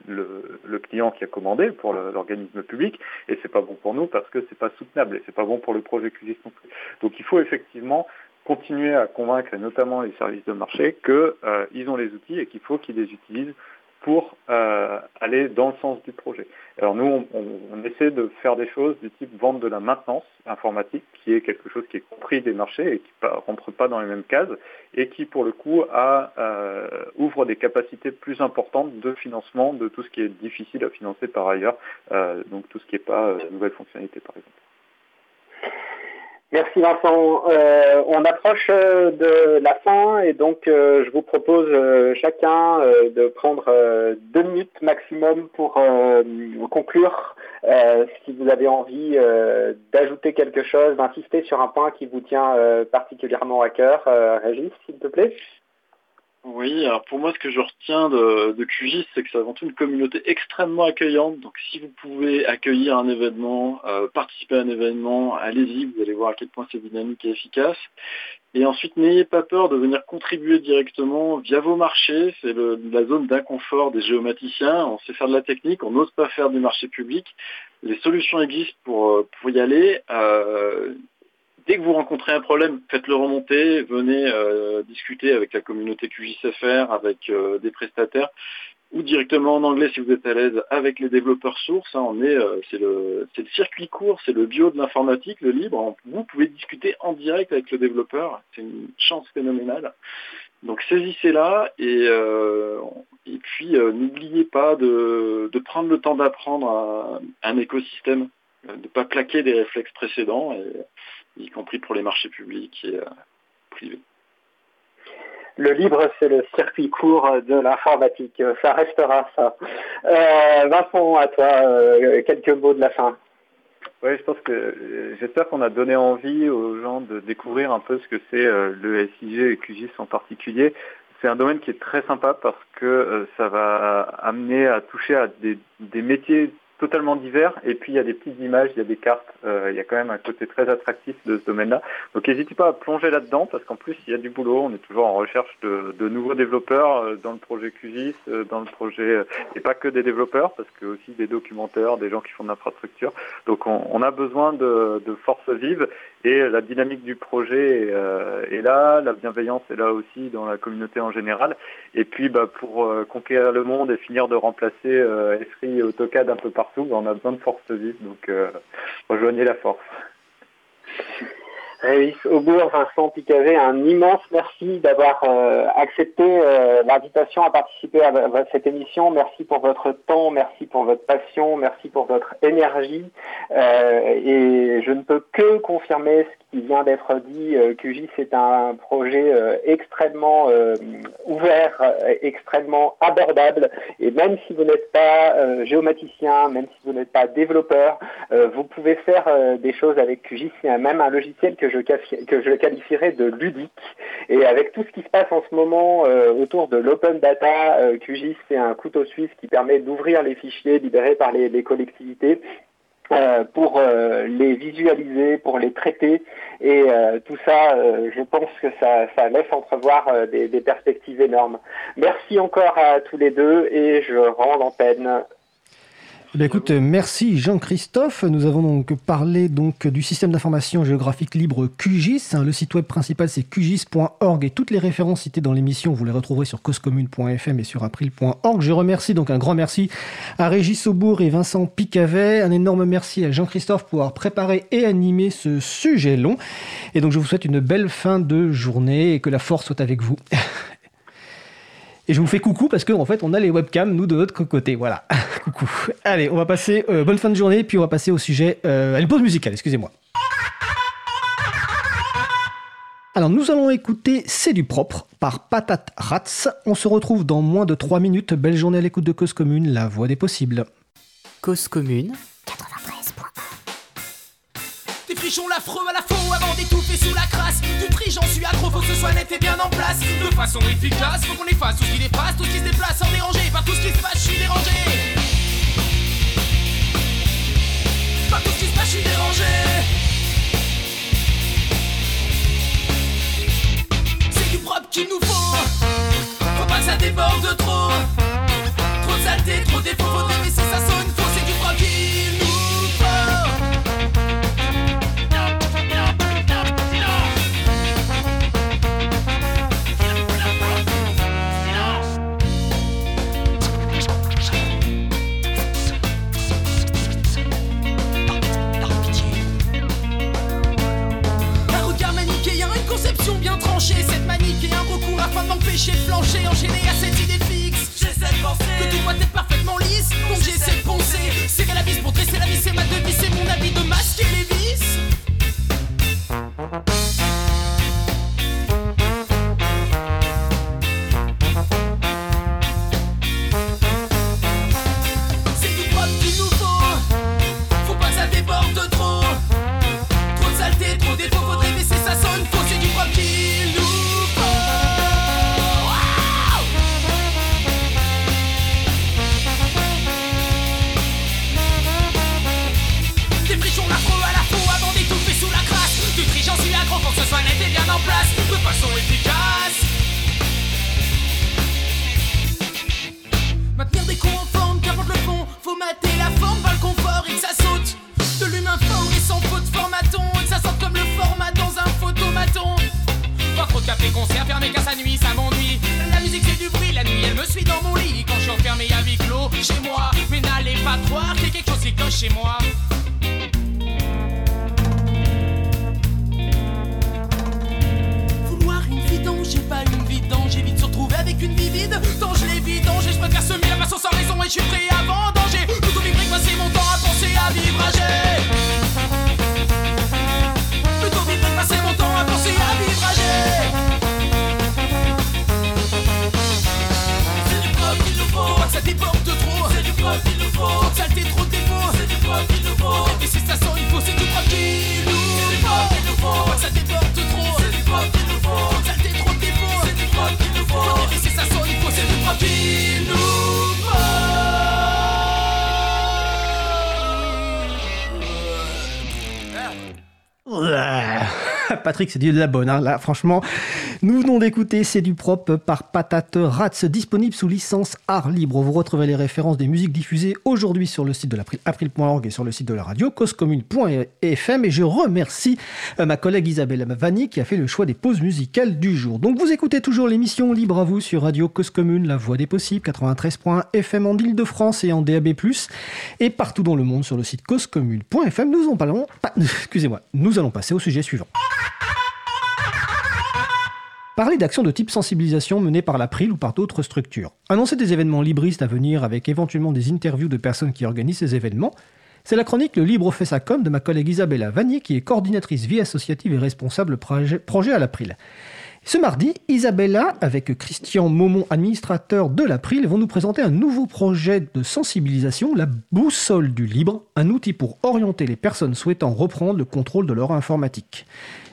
le, client qui a commandé, pour l'organisme public, et c'est pas bon pour nous parce que c'est pas soutenable et c'est pas bon pour le projet QGIS non plus. Donc il faut effectivement continuer à convaincre, et notamment les services de marché, qu'ils ont les outils et qu'il faut qu'ils les utilisent pour euh, aller dans le sens du projet. Alors nous, on, on- essaie de faire des choses du type vente de la maintenance informatique, qui est quelque chose qui est compris des marchés et qui ne rentre pas dans les mêmes cases, et qui pour le coup a, euh, ouvre des capacités plus importantes de financement de tout ce qui est difficile à financer par ailleurs, euh, donc tout ce qui n'est pas euh, nouvelles fonctionnalités par exemple. Merci Vincent. Euh, on approche euh, de la fin et donc euh, je vous propose euh, chacun de prendre deux minutes maximum pour conclure. Si vous avez envie d'ajouter quelque chose, d'insister sur un point qui vous tient particulièrement à cœur, Régis, s'il te plaît. Oui, alors pour moi, ce que je retiens de, de QGIS, c'est que c'est avant tout une communauté extrêmement accueillante. Donc si vous pouvez accueillir un événement, euh, participer à un événement, allez-y, vous allez voir à quel point c'est dynamique et efficace. Et ensuite, n'ayez pas peur de venir contribuer directement via vos marchés. C'est la zone d'inconfort des géomaticiens. On sait faire de la technique, on n'ose pas faire du marché public. Les solutions existent pour, euh, pour y aller. Euh, Dès que vous rencontrez un problème, faites-le remonter, venez euh, discuter avec la communauté QJSFR, avec euh, des prestataires, ou directement en anglais si vous êtes à l'aise avec les développeurs sources. hein. on est, euh, c'est le, c'est le circuit court, c'est le bio de l'informatique, le libre. Vous pouvez discuter en direct avec le développeur. C'est une chance phénoménale. Donc saisissez-la et, euh, et puis euh, n'oubliez pas de, de prendre le temps d'apprendre un, un écosystème, de ne pas plaquer des réflexes précédents. Et, y compris pour les marchés publics et euh, privés. Le libre, c'est le circuit court de l'informatique. Ça restera ça. Euh, Vincent, à toi, euh, quelques mots de la fin. Oui, je pense que euh, j'espère qu'on a donné envie aux gens de découvrir un peu ce que c'est le SIG et QGIS en particulier. C'est un domaine qui est très sympa parce que ça va amener à toucher à des, des métiers totalement divers et puis il y a des petites images, il y a des cartes, euh, il y a quand même un côté très attractif de ce domaine-là. Donc n'hésitez pas à plonger là-dedans parce qu'en plus il y a du boulot, on est toujours en recherche de, de nouveaux développeurs euh, dans le projet QGIS, euh, dans le projet, euh, et pas que des développeurs parce que aussi des documentaires, des gens qui font de l'infrastructure. Donc on, on a besoin de, de forces vives et la dynamique du projet est, euh, est là, la bienveillance est là aussi dans la communauté en général. Et puis bah, pour euh, conquérir le monde et finir de remplacer euh, Esri et AutoCAD un peu partout, bah, on a besoin de forces vives, donc euh, rejoignez la force. Révis Aubourg, Vincent Picavet, un immense merci d'avoir euh, accepté euh, l'invitation à participer à, cette émission. Merci pour votre temps, merci pour votre passion, merci pour votre énergie. Euh, et je ne peux que confirmer qui vient d'être dit. Euh, QGIS est un projet euh, extrêmement euh, ouvert, extrêmement abordable. Et même si vous n'êtes pas géomaticien, même si vous n'êtes pas développeur, vous pouvez faire des choses avec QGIS. Il y a même un logiciel que je, que je qualifierais de ludique. Et avec tout ce qui se passe en ce moment autour de l'open data, QGIS c'est un couteau suisse qui permet d'ouvrir les fichiers libérés par les, les collectivités. Euh, pour euh, les visualiser, pour les traiter, et euh, tout ça, euh, je pense que ça, ça laisse entrevoir euh, des, des perspectives énormes. Merci encore à tous les deux, et je rends l'antenne Bien, écoute, merci Jean-Christophe. Nous avons donc parlé donc du système d'information géographique libre QGIS. hein. Le site web principal c'est qgis.org et toutes les références citées dans l'émission, vous les retrouverez sur causecommune.fm et sur april.org. Je remercie donc un grand merci à Régis Aubourg et Vincent Picavet. Un énorme merci à Jean-Christophe pour avoir préparé et animé ce sujet long. Et donc je vous souhaite une belle fin de journée et que la force soit avec vous. Et je vous fais coucou parce qu'en en fait, on a les webcams, nous, de notre côté. Voilà. coucou. Allez, on va passer. euh, bonne fin de journée, puis on va passer au sujet. Euh, une pause musicale, excusez-moi. Alors, nous allons écouter C'est du propre par Patate Rats. On se retrouve dans moins de 3 minutes. Belle journée à l'écoute de Cause Commune, la voix des possibles. Cause commune, Des frichons l'affreux à la faux avant d'étouffer sous la crasse. Du tri j'en suis accro, faut que ce soit net et bien en place. De façon efficace, faut qu'on efface tout ce qui dépasse Tout ce qui se déplace sans déranger, par tout ce qui se passe, je suis dérangé. Par tout ce qui se passe, je suis dérangé. C'est du propre qu'il nous faut. Faut pas que ça déborde de trop. Trop de trop de défauts, faudrait laisser ça sonne de flancher Enchaîné à cette idée fixe. J'essaie de penser Que tout doit être parfaitement lisse. Donc j'essaie de poncer Serrer la vis pour dresser la vis C'est ma devise, c'est mon habit de masquer les vices Pas trop de café concert, fermé car sa nuit, ça m'ennuie. La musique c'est du bruit, la nuit elle me suit dans mon lit. Quand je suis enfermé à huis clos chez moi, mais n'allez pas croire qu'il y a quelque chose qui cloche chez moi. C'est du de la bonne. hein. Là, franchement, nous venons d'écouter C'est du propre par Patate Rats, disponible sous licence art libre. Vous retrouvez les références des musiques diffusées aujourd'hui sur le site de l'April, april.org et sur le site de la radio, causecommune.fm. Et je remercie euh, ma collègue Isabelle Vanni qui a fait le choix des pauses musicales du jour. Donc, vous écoutez toujours l'émission Libre à vous sur Radio Cause Commune, la voix des possibles, 93.fm en Ile-de-France et en DAB+, et partout dans le monde sur le site causecommune.fm. Nous nous allons passer au sujet suivant. Parler d'actions de type sensibilisation menées par l'April ou par d'autres structures. Annoncer des événements libristes à venir avec éventuellement des interviews de personnes qui organisent ces événements. C'est la chronique Le Libre fait sa com de ma collègue Isabella Vanier qui est coordinatrice vie associative et responsable projet, à l'April. Ce mardi, Isabella, avec Christian Maumont, administrateur de l'April, vont nous présenter un nouveau projet de sensibilisation, la boussole du libre, un outil pour orienter les personnes souhaitant reprendre le contrôle de leur informatique.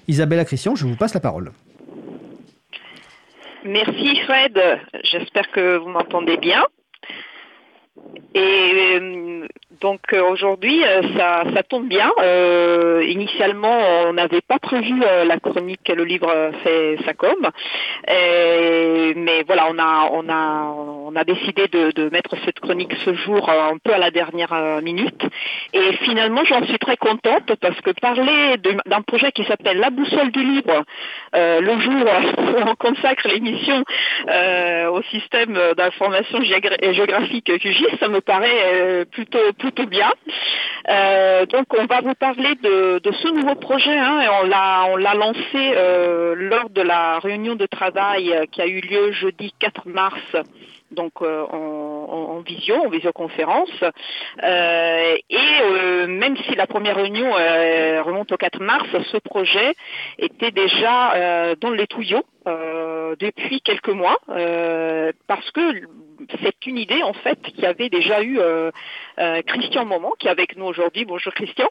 Isabella Christian, je vous passe la parole. Merci Fred, j'espère que vous m'entendez bien. Euh, donc euh, aujourd'hui, euh, ça, ça tombe bien. Euh, initialement, on n'avait pas prévu euh, la chronique Le livre fait sa com, mais voilà, on a on a on a décidé de, de mettre cette chronique ce jour un peu à la dernière minute. Et finalement, j'en suis très contente parce que parler d'un projet qui s'appelle La boussole du libre, euh, le jour où on consacre l'émission euh, au système d'information géogra- géographique QGIS, ça me paraît plutôt plutôt bien. Euh, donc on va vous parler de, ce nouveau projet. hein, on l'a on l'a lancé euh, lors de la réunion de travail euh, qui a eu lieu jeudi 4 mars. Donc en, visio, en visioconférence. Et même si la première réunion remonte au 4 mars, ce projet était déjà dans les tuyaux depuis quelques mois, euh, parce que c'est une idée en fait qui avait déjà eu euh, euh, Christian Moment, qui est avec nous aujourd'hui. Bonjour Christian.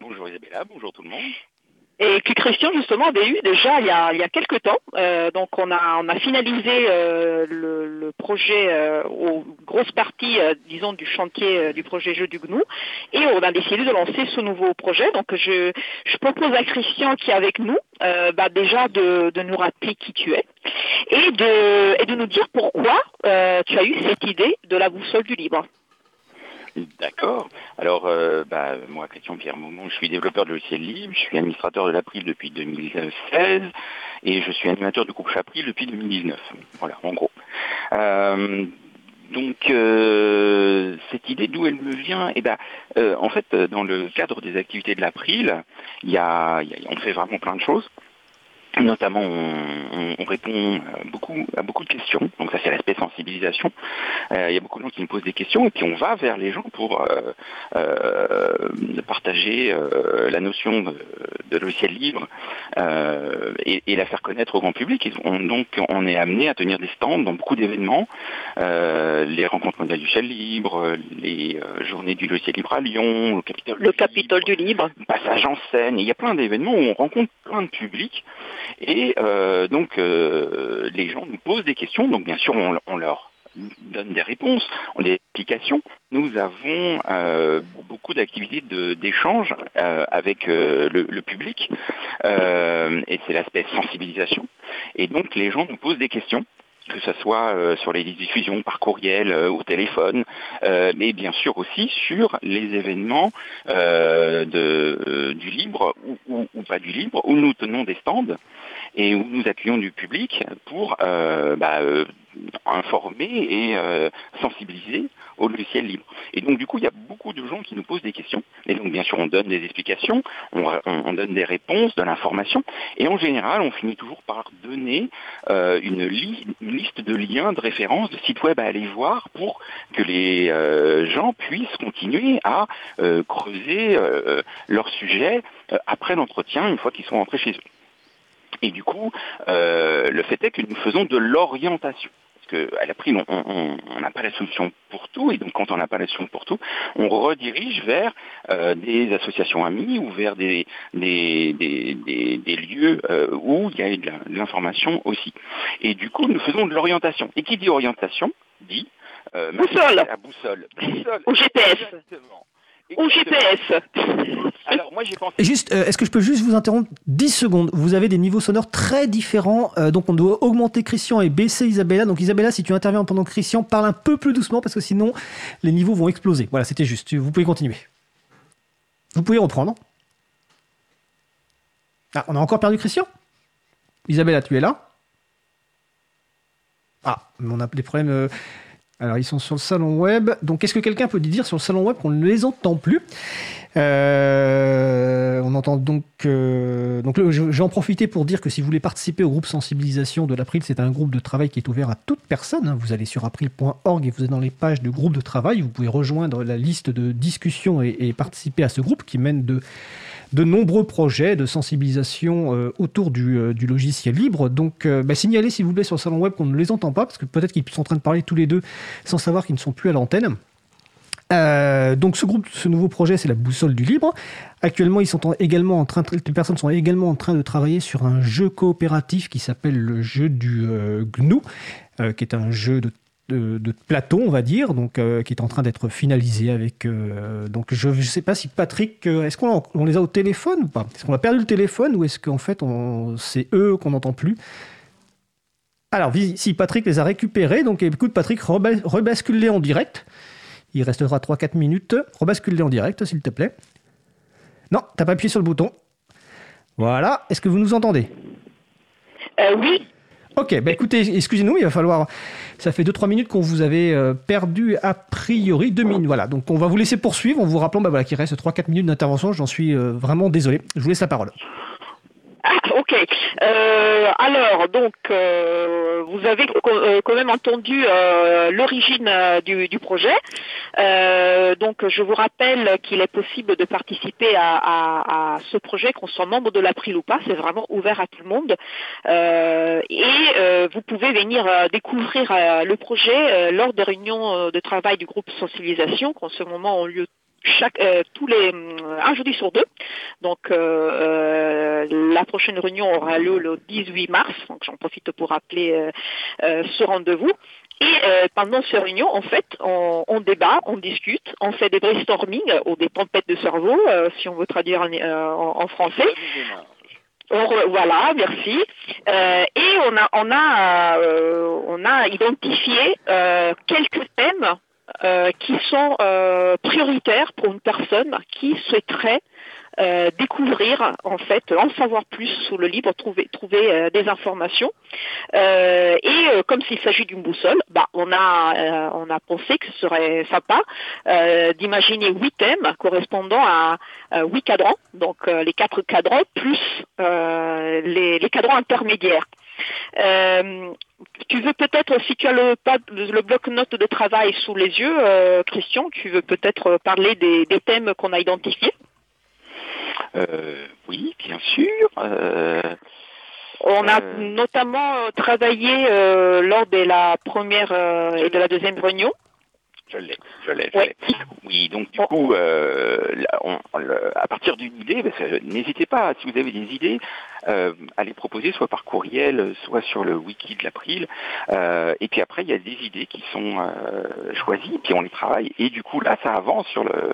Bonjour Isabella, bonjour tout le monde. Et que Christian justement avait eu déjà il y a, il y a quelques temps. Euh, donc on a on a finalisé euh, le, le projet euh, aux grosses parties, euh, disons, du chantier euh, du projet Jeu du GNU, et on a décidé de lancer ce nouveau projet. Donc je, je propose à Christian qui est avec nous, bah, déjà de, de nous rappeler qui tu es et de et de nous dire pourquoi tu as eu cette idée de la boussole du libre. D'accord. Alors, euh, bah, moi, Christian Pierre Maumont, je suis développeur de logiciels libres, je suis administrateur de l'April depuis 2016 et je suis animateur du groupe Chapril depuis 2019. Voilà, en gros. Euh, donc, euh, cette idée, d'où elle me vient Eh ben, en fait, dans le cadre des activités de l'April, y a- on fait vraiment plein de choses. Notamment, on, on, répond beaucoup à beaucoup de questions. Donc ça, c'est l'aspect sensibilisation. Euh, il y a beaucoup de gens qui nous posent des questions et puis on va vers les gens pour euh, euh, partager la notion de, de, logiciel libre et, et, la faire connaître au grand public. on, donc, on est amené à tenir des stands dans beaucoup d'événements, les rencontres mondiales du logiciel libre, les journées du logiciel libre à Lyon, le Capitole, le Capitole du libre, passage en scène. il y a plein d'événements où on rencontre plein de publics et euh, donc euh, les gens nous posent des questions, donc bien sûr on, leur donne des réponses, des explications. Nous avons euh, beaucoup d'activités d'échange avec le, public et c'est l'aspect sensibilisation. Et donc les gens nous posent des questions que ce soit sur les diffusions par courriel, au téléphone, mais bien sûr aussi sur les événements de, du libre ou, pas du libre, où nous tenons des stands et où nous accueillons du public pour euh, bah, euh, informer et euh, sensibiliser au logiciel libre. Et donc du coup, il y a beaucoup de gens qui nous posent des questions. Et donc bien sûr, on donne des explications, on, donne des réponses, de l'information. Et en général, on finit toujours par donner une, liste de liens, de références, de sites web à aller voir pour que les gens puissent continuer à creuser leur sujet après l'entretien, une fois qu'ils sont rentrés chez eux. Et du coup, euh, le fait est que nous faisons de l'orientation. Parce qu'à la prime, on n'a pas la solution pour tout, et donc quand on n'a pas la solution pour tout, on redirige vers euh, des associations amies ou vers des, des, des, lieux euh, où il y a de l'information aussi. Et du coup, nous faisons de l'orientation. Et qui dit orientation dit boussole. La boussole. boussole. Ou GPS. Exactement. Ou GPS. Alors moi j'ai pensé. Juste, euh, est-ce que je peux juste vous interrompre 10 secondes? Vous avez des niveaux sonores très différents, euh, donc on doit augmenter Christian et baisser Isabella. Donc Isabella, si tu interviens pendant Christian, parle un peu plus doucement parce que sinon les niveaux vont exploser. Voilà, c'était juste. Vous pouvez continuer. Vous pouvez reprendre. Ah, on a encore perdu Christian? Isabella, tu es là? Ah, mais on a des problèmes. Euh, alors, ils sont sur le salon web. Donc, est-ce que quelqu'un peut dire sur le salon web qu'on ne les entend plus euh, On entend donc. Euh, donc, je vais en profiter pour dire que si vous voulez participer au groupe sensibilisation de l'April, c'est un groupe de travail qui est ouvert à toute personne. Hein. Vous allez sur april.org et vous êtes dans les pages de groupe de travail. Vous pouvez rejoindre la liste de discussions et participer à ce groupe qui mène de de nombreux projets de sensibilisation euh, autour euh, du, logiciel libre. Donc, euh, bah, signalez s'il vous plaît sur le salon web qu'on ne les entend pas, parce que peut-être qu'ils sont en train de parler tous les deux sans savoir qu'ils ne sont plus à l'antenne. donc ce groupe, ce nouveau projet, c'est la boussole du libre. Actuellement, également en train, les personnes sont également en train de travailler sur un jeu coopératif qui s'appelle le jeu du GNU, qui est un jeu de de, plateau, on va dire, donc euh, qui est en train d'être finalisé avec. Euh, donc je ne sais pas si Patrick, euh, est-ce qu'on on les a au téléphone ou pas? Est-ce qu'on a perdu le téléphone ou est-ce qu'en fait c'est eux qu'on n'entend plus? Alors si Patrick les a récupérés, donc écoute Patrick, rebascule-les en direct. Il restera 3-4 minutes. Rebascule-les en direct, s'il te plaît. Non, t'as pas appuyé sur le bouton. Voilà. Est-ce que vous nous entendez? Oui. Ok, bah écoutez, excusez-nous, il va falloir. Ça fait 2-3 minutes qu'on vous avait euh, perdu a priori 2 minutes. Voilà, donc on va vous laisser poursuivre en vous rappelant bah, voilà, qu'il reste 3-4 minutes d'intervention. J'en suis euh, vraiment désolé. Je vous laisse la parole. Ok. Euh, alors, donc, euh, vous avez euh, quand même entendu l'origine du, projet. donc, je vous rappelle qu'il est possible de participer à, ce projet, qu'on soit membre de l'April ou pas. C'est vraiment ouvert à tout le monde. et vous pouvez venir découvrir le projet lors des réunions de travail du groupe sensibilisation, qui en ce moment ont lieu chaque, euh, tous les euh, un jeudi sur deux. Donc euh, la prochaine réunion aura lieu le 18 mars. Donc j'en profite pour rappeler ce rendez-vous. Et pendant ces réunions, en fait, on, débat, on discute, on fait des brainstorming ou des tempêtes de cerveau, si on veut traduire en, français. voilà, merci. et on a, on a, on a identifié quelques thèmes euh, qui sont euh, prioritaires pour une personne qui souhaiterait euh, découvrir, en fait, en savoir plus sur le livre, trouver, trouver euh, des informations. Euh, et comme s'il s'agit d'une boussole, bah, on a, on a pensé que ce serait sympa d'imaginer huit thèmes correspondant à huit cadrans, donc les quatre cadrans plus les, les cadrans intermédiaires. Euh, tu veux peut-être, si tu as le, le bloc-notes de travail sous les yeux, euh, Christian, tu veux peut-être parler des, des thèmes qu'on a identifiés Euh, oui, bien sûr. On a notamment travaillé lors de la première et de la deuxième réunion. Je l'ai, je l'ai, je l'ai. Oui, donc du coup, euh, là, on- on le- à partir d'une idée, que n'hésitez pas, si vous avez des idées, euh, à les proposer soit par courriel, soit sur le wiki de l'April. Euh, et puis après, il y a des idées qui sont euh, choisies, puis on les travaille. Et du coup, là, ça avance sur le,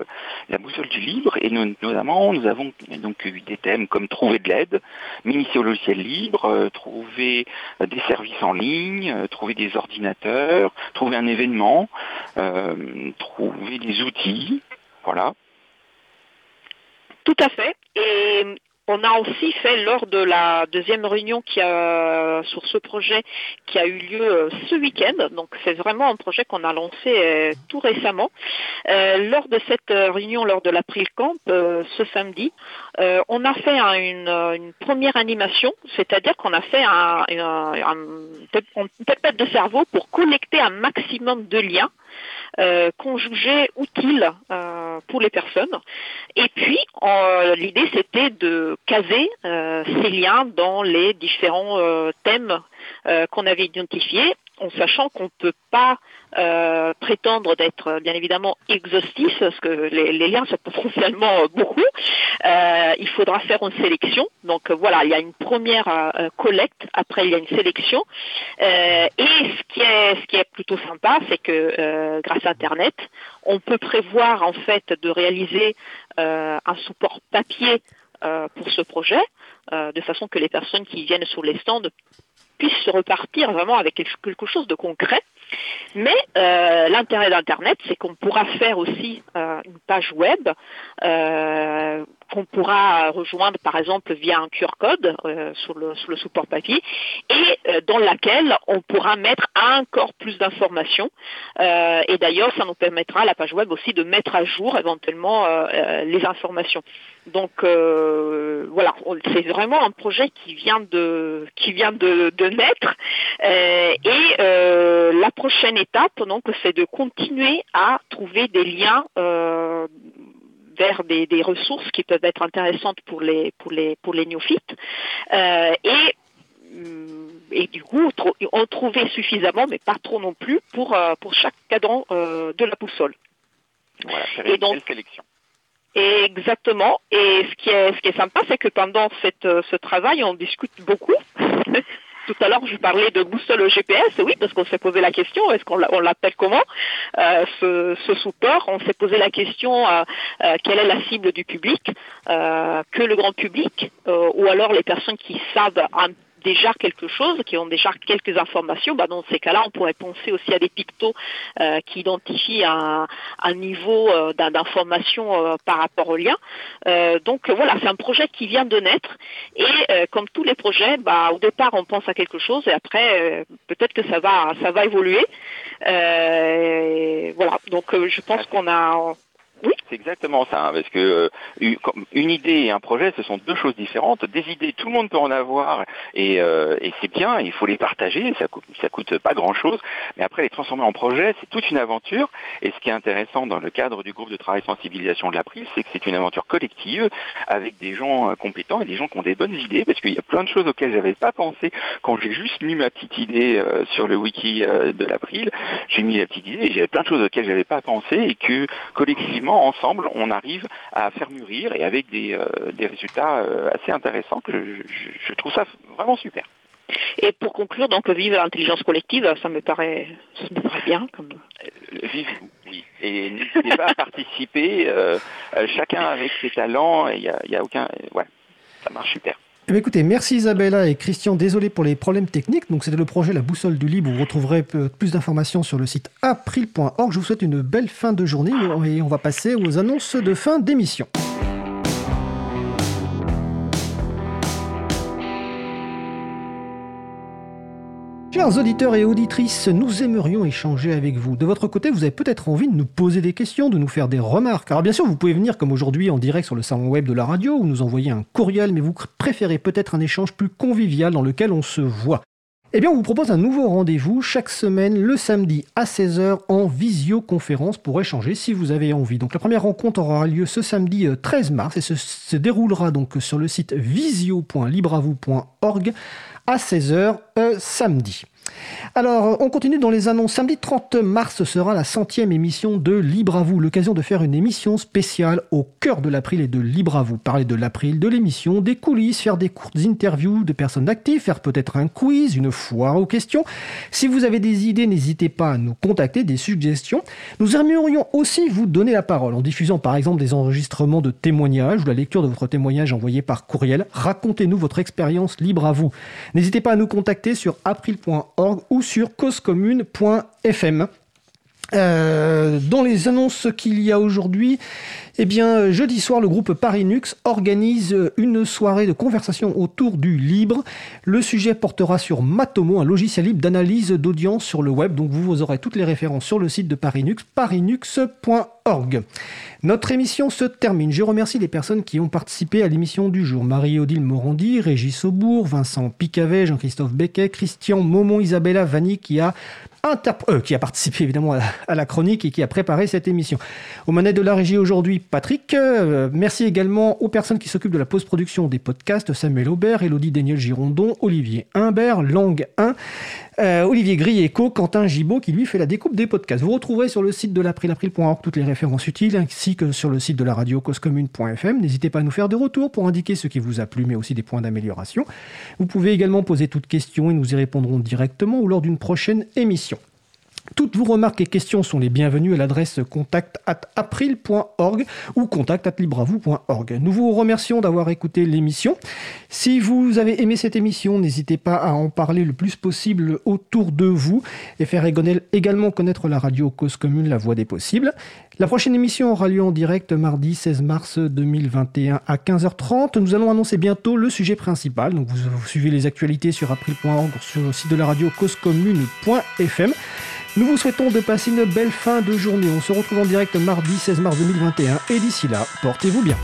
la boussole du libre. Et notamment, nous avons donc eu des thèmes comme trouver de l'aide, m'initier au logiciel libre, euh, trouver des services en ligne, euh, trouver des ordinateurs, trouver un événement, euh, trouver des outils. Voilà. Tout à fait. Et on a aussi fait lors de la deuxième réunion qui a sur ce projet qui a eu lieu euh, ce week-end. Donc c'est vraiment un projet qu'on a lancé euh, tout récemment. Euh, lors de cette réunion, lors de l'April Camp, ce samedi, on a fait un- une, première animation, c'est-à-dire qu'on a fait un, un, de cerveau pour collecter un maximum de liens euh, qu'on jugeait utiles euh, pour les personnes. Et puis, euh, l'idée, c'était de caser euh, ces liens dans les différents euh, thèmes euh, qu'on avait identifiés, en sachant qu'on ne peut pas euh, prétendre d'être bien évidemment exhaustif, parce que les, liens sont potentiellement euh, beaucoup. Euh, il faudra faire une sélection. Donc voilà, il y a une première collecte, après il y a une sélection. Et ce qui est plutôt sympa, c'est que grâce à Internet, on peut prévoir en fait de réaliser un support papier pour ce projet, de façon que les personnes qui viennent sur les stands puissent se repartir vraiment avec quelque quelque chose de concret. Mais euh, l'intérêt d'Internet, c'est qu'on pourra faire aussi euh, une page web euh, qu'on pourra rejoindre par exemple via un QR code euh, sur, le, sur le support papier et euh, dans laquelle on pourra mettre encore plus d'informations. Euh, et d'ailleurs, ça nous permettra, la page web aussi, de mettre à jour éventuellement euh, euh, les informations. Donc euh, voilà, c'est vraiment un projet qui vient de qui vient de, de naître. Et la prochaine étape, donc, c'est de continuer à trouver des liens vers des, des ressources qui peuvent être intéressantes pour les pour les pour les néophytes. Euh, et hum, et du coup, tro- en trouver suffisamment, mais pas trop non plus, pour, euh, pour chaque cadran euh, de la boussole. Voilà, une donc- belle sélection. Exactement. Et ce qui est, ce qui est sympa, c'est que pendant cette, ce travail, on discute beaucoup. Tout à l'heure, je parlais de boussole GPS, oui, parce qu'on s'est posé la question, est-ce qu'on l'a- on l'appelle comment euh, ce, ce support? On s'est posé la question, euh, euh, quelle est la cible du public euh, Que le grand public euh, Ou alors les personnes qui savent un- déjà quelque chose, qui ont déjà quelques informations, bah dans ces cas-là, on pourrait penser aussi à des pictos euh, qui identifient un, un niveau euh, d'in- d'information euh, par rapport au lien. Donc voilà, c'est un projet qui vient de naître et comme tous les projets, bah, au départ on pense à quelque chose et après peut-être que ça va ça va évoluer. Voilà, donc je pense qu'on a C'est exactement ça, hein, parce que euh, une, idée et un projet, ce sont deux choses différentes. Des idées, tout le monde peut en avoir, et, euh, et c'est bien, il faut les partager, ça coûte, coûte pas grand-chose, mais après les transformer en projet, c'est toute une aventure, et ce qui est intéressant dans le cadre du groupe de travail sensibilisation de l'April, c'est que c'est une aventure collective, avec des gens euh, compétents et des gens qui ont des bonnes idées, parce qu'il y a plein de choses auxquelles j'avais pas pensé. Quand j'ai juste mis ma petite idée euh, sur le wiki euh, de l'April, j'ai mis la petite idée, et j'avais plein de choses auxquelles j'avais pas pensé, et que collectivement, ensemble, on arrive à faire mûrir et avec des, euh, des résultats euh, assez intéressants que je, je- je trouve ça vraiment super. et pour conclure donc vivre l'intelligence collective, ça me paraît ça me paraît bien comme Euh, Vive, oui. Et n'hésitez pas à participer, euh, chacun avec ses talents, il n'y a, y a aucun... ouais, ça marche super. Eh écoutez, merci Isabella et Christian. Désolé pour les problèmes techniques. Donc, c'était le projet La Boussole du Libre. Vous retrouverez plus d'informations sur le site april.org. Je vous souhaite une belle fin de journée et on va passer aux annonces de fin d'émission. Chers auditeurs et auditrices, nous aimerions échanger avec vous. De votre côté, vous avez peut-être envie de nous poser des questions, de nous faire des remarques. Alors bien sûr, vous pouvez venir comme aujourd'hui en direct sur le salon web de la radio ou nous envoyer un courriel, mais vous préférez peut-être un échange plus convivial dans lequel on se voit. Eh bien, on vous propose un nouveau rendez-vous chaque semaine, le samedi à 16h, en visioconférence pour échanger si vous avez envie. Donc, la première rencontre aura lieu ce samedi 13 euh, mars et se, se déroulera donc sur le site visio.libravou.org à 16h euh, samedi. Alors, on continue dans les annonces. Samedi 30 mars sera la centième émission de Libre à vous, l'occasion de faire une émission spéciale au cœur de l'April et de Libre à vous. Parler de l'April, de l'émission, des coulisses, faire des courtes interviews de personnes actives, faire peut-être un quiz, une foire aux questions. Si vous avez des idées, n'hésitez pas à nous contacter, des suggestions. Nous aimerions aussi vous donner la parole en diffusant par exemple des enregistrements de témoignages ou la lecture de votre témoignage envoyé par courriel. Racontez-nous votre expérience libre à vous. N'hésitez pas à nous contacter sur april.org ou sur causecommune.fm. Euh, dans les annonces qu'il y a aujourd'hui, eh bien, jeudi soir, le groupe Parinux organise une soirée de conversation autour du libre. Le sujet portera sur Matomo, un logiciel libre d'analyse d'audience sur le web. Donc, vous aurez toutes les références sur le site de Parinux, parinux.org. Notre émission se termine. Je remercie les personnes qui ont participé à l'émission du jour. Marie-Odile Morandi, Régis Aubourg, Vincent Picavet, Jean-Christophe Becquet, Christian Momon, Isabella Vanni qui a euh, participé évidemment à la, chronique et qui a préparé cette émission. Au manettes de la régie aujourd'hui, Patrick. Euh, merci également aux personnes qui s'occupent de la post-production des podcasts, Samuel Aubert, Elodie Daniel Girondon, Olivier Humbert, Lang 1, euh, Olivier Grieco, Quentin Gibaud qui lui fait la découpe des podcasts. Vous retrouverez sur le site de l'April-April.org toutes les références utiles ainsi que sur le site de la radio causecommune.fm. N'hésitez pas à nous faire des retours pour indiquer ce qui vous a plu mais aussi des points d'amélioration. Vous pouvez également poser toutes questions et nous y répondrons directement ou lors d'une prochaine émission. Toutes vos remarques et questions sont les bienvenues à l'adresse contact at april.org ou contact at libravou.org. Nous vous remercions d'avoir écouté l'émission. Si vous avez aimé cette émission, n'hésitez pas à en parler le plus possible autour de vous et faire également connaître la radio Cause Commune, la voix des possibles. La prochaine émission aura lieu en direct mardi 16 mars 2021 à 15h30. Nous allons annoncer bientôt le sujet principal. Donc vous, suivez les actualités sur april.org sur le site de la radio causecommune.fm. Nous vous souhaitons de passer une belle fin de journée. On se retrouve en direct mardi 16 mars 2021 et d'ici là, portez-vous bien.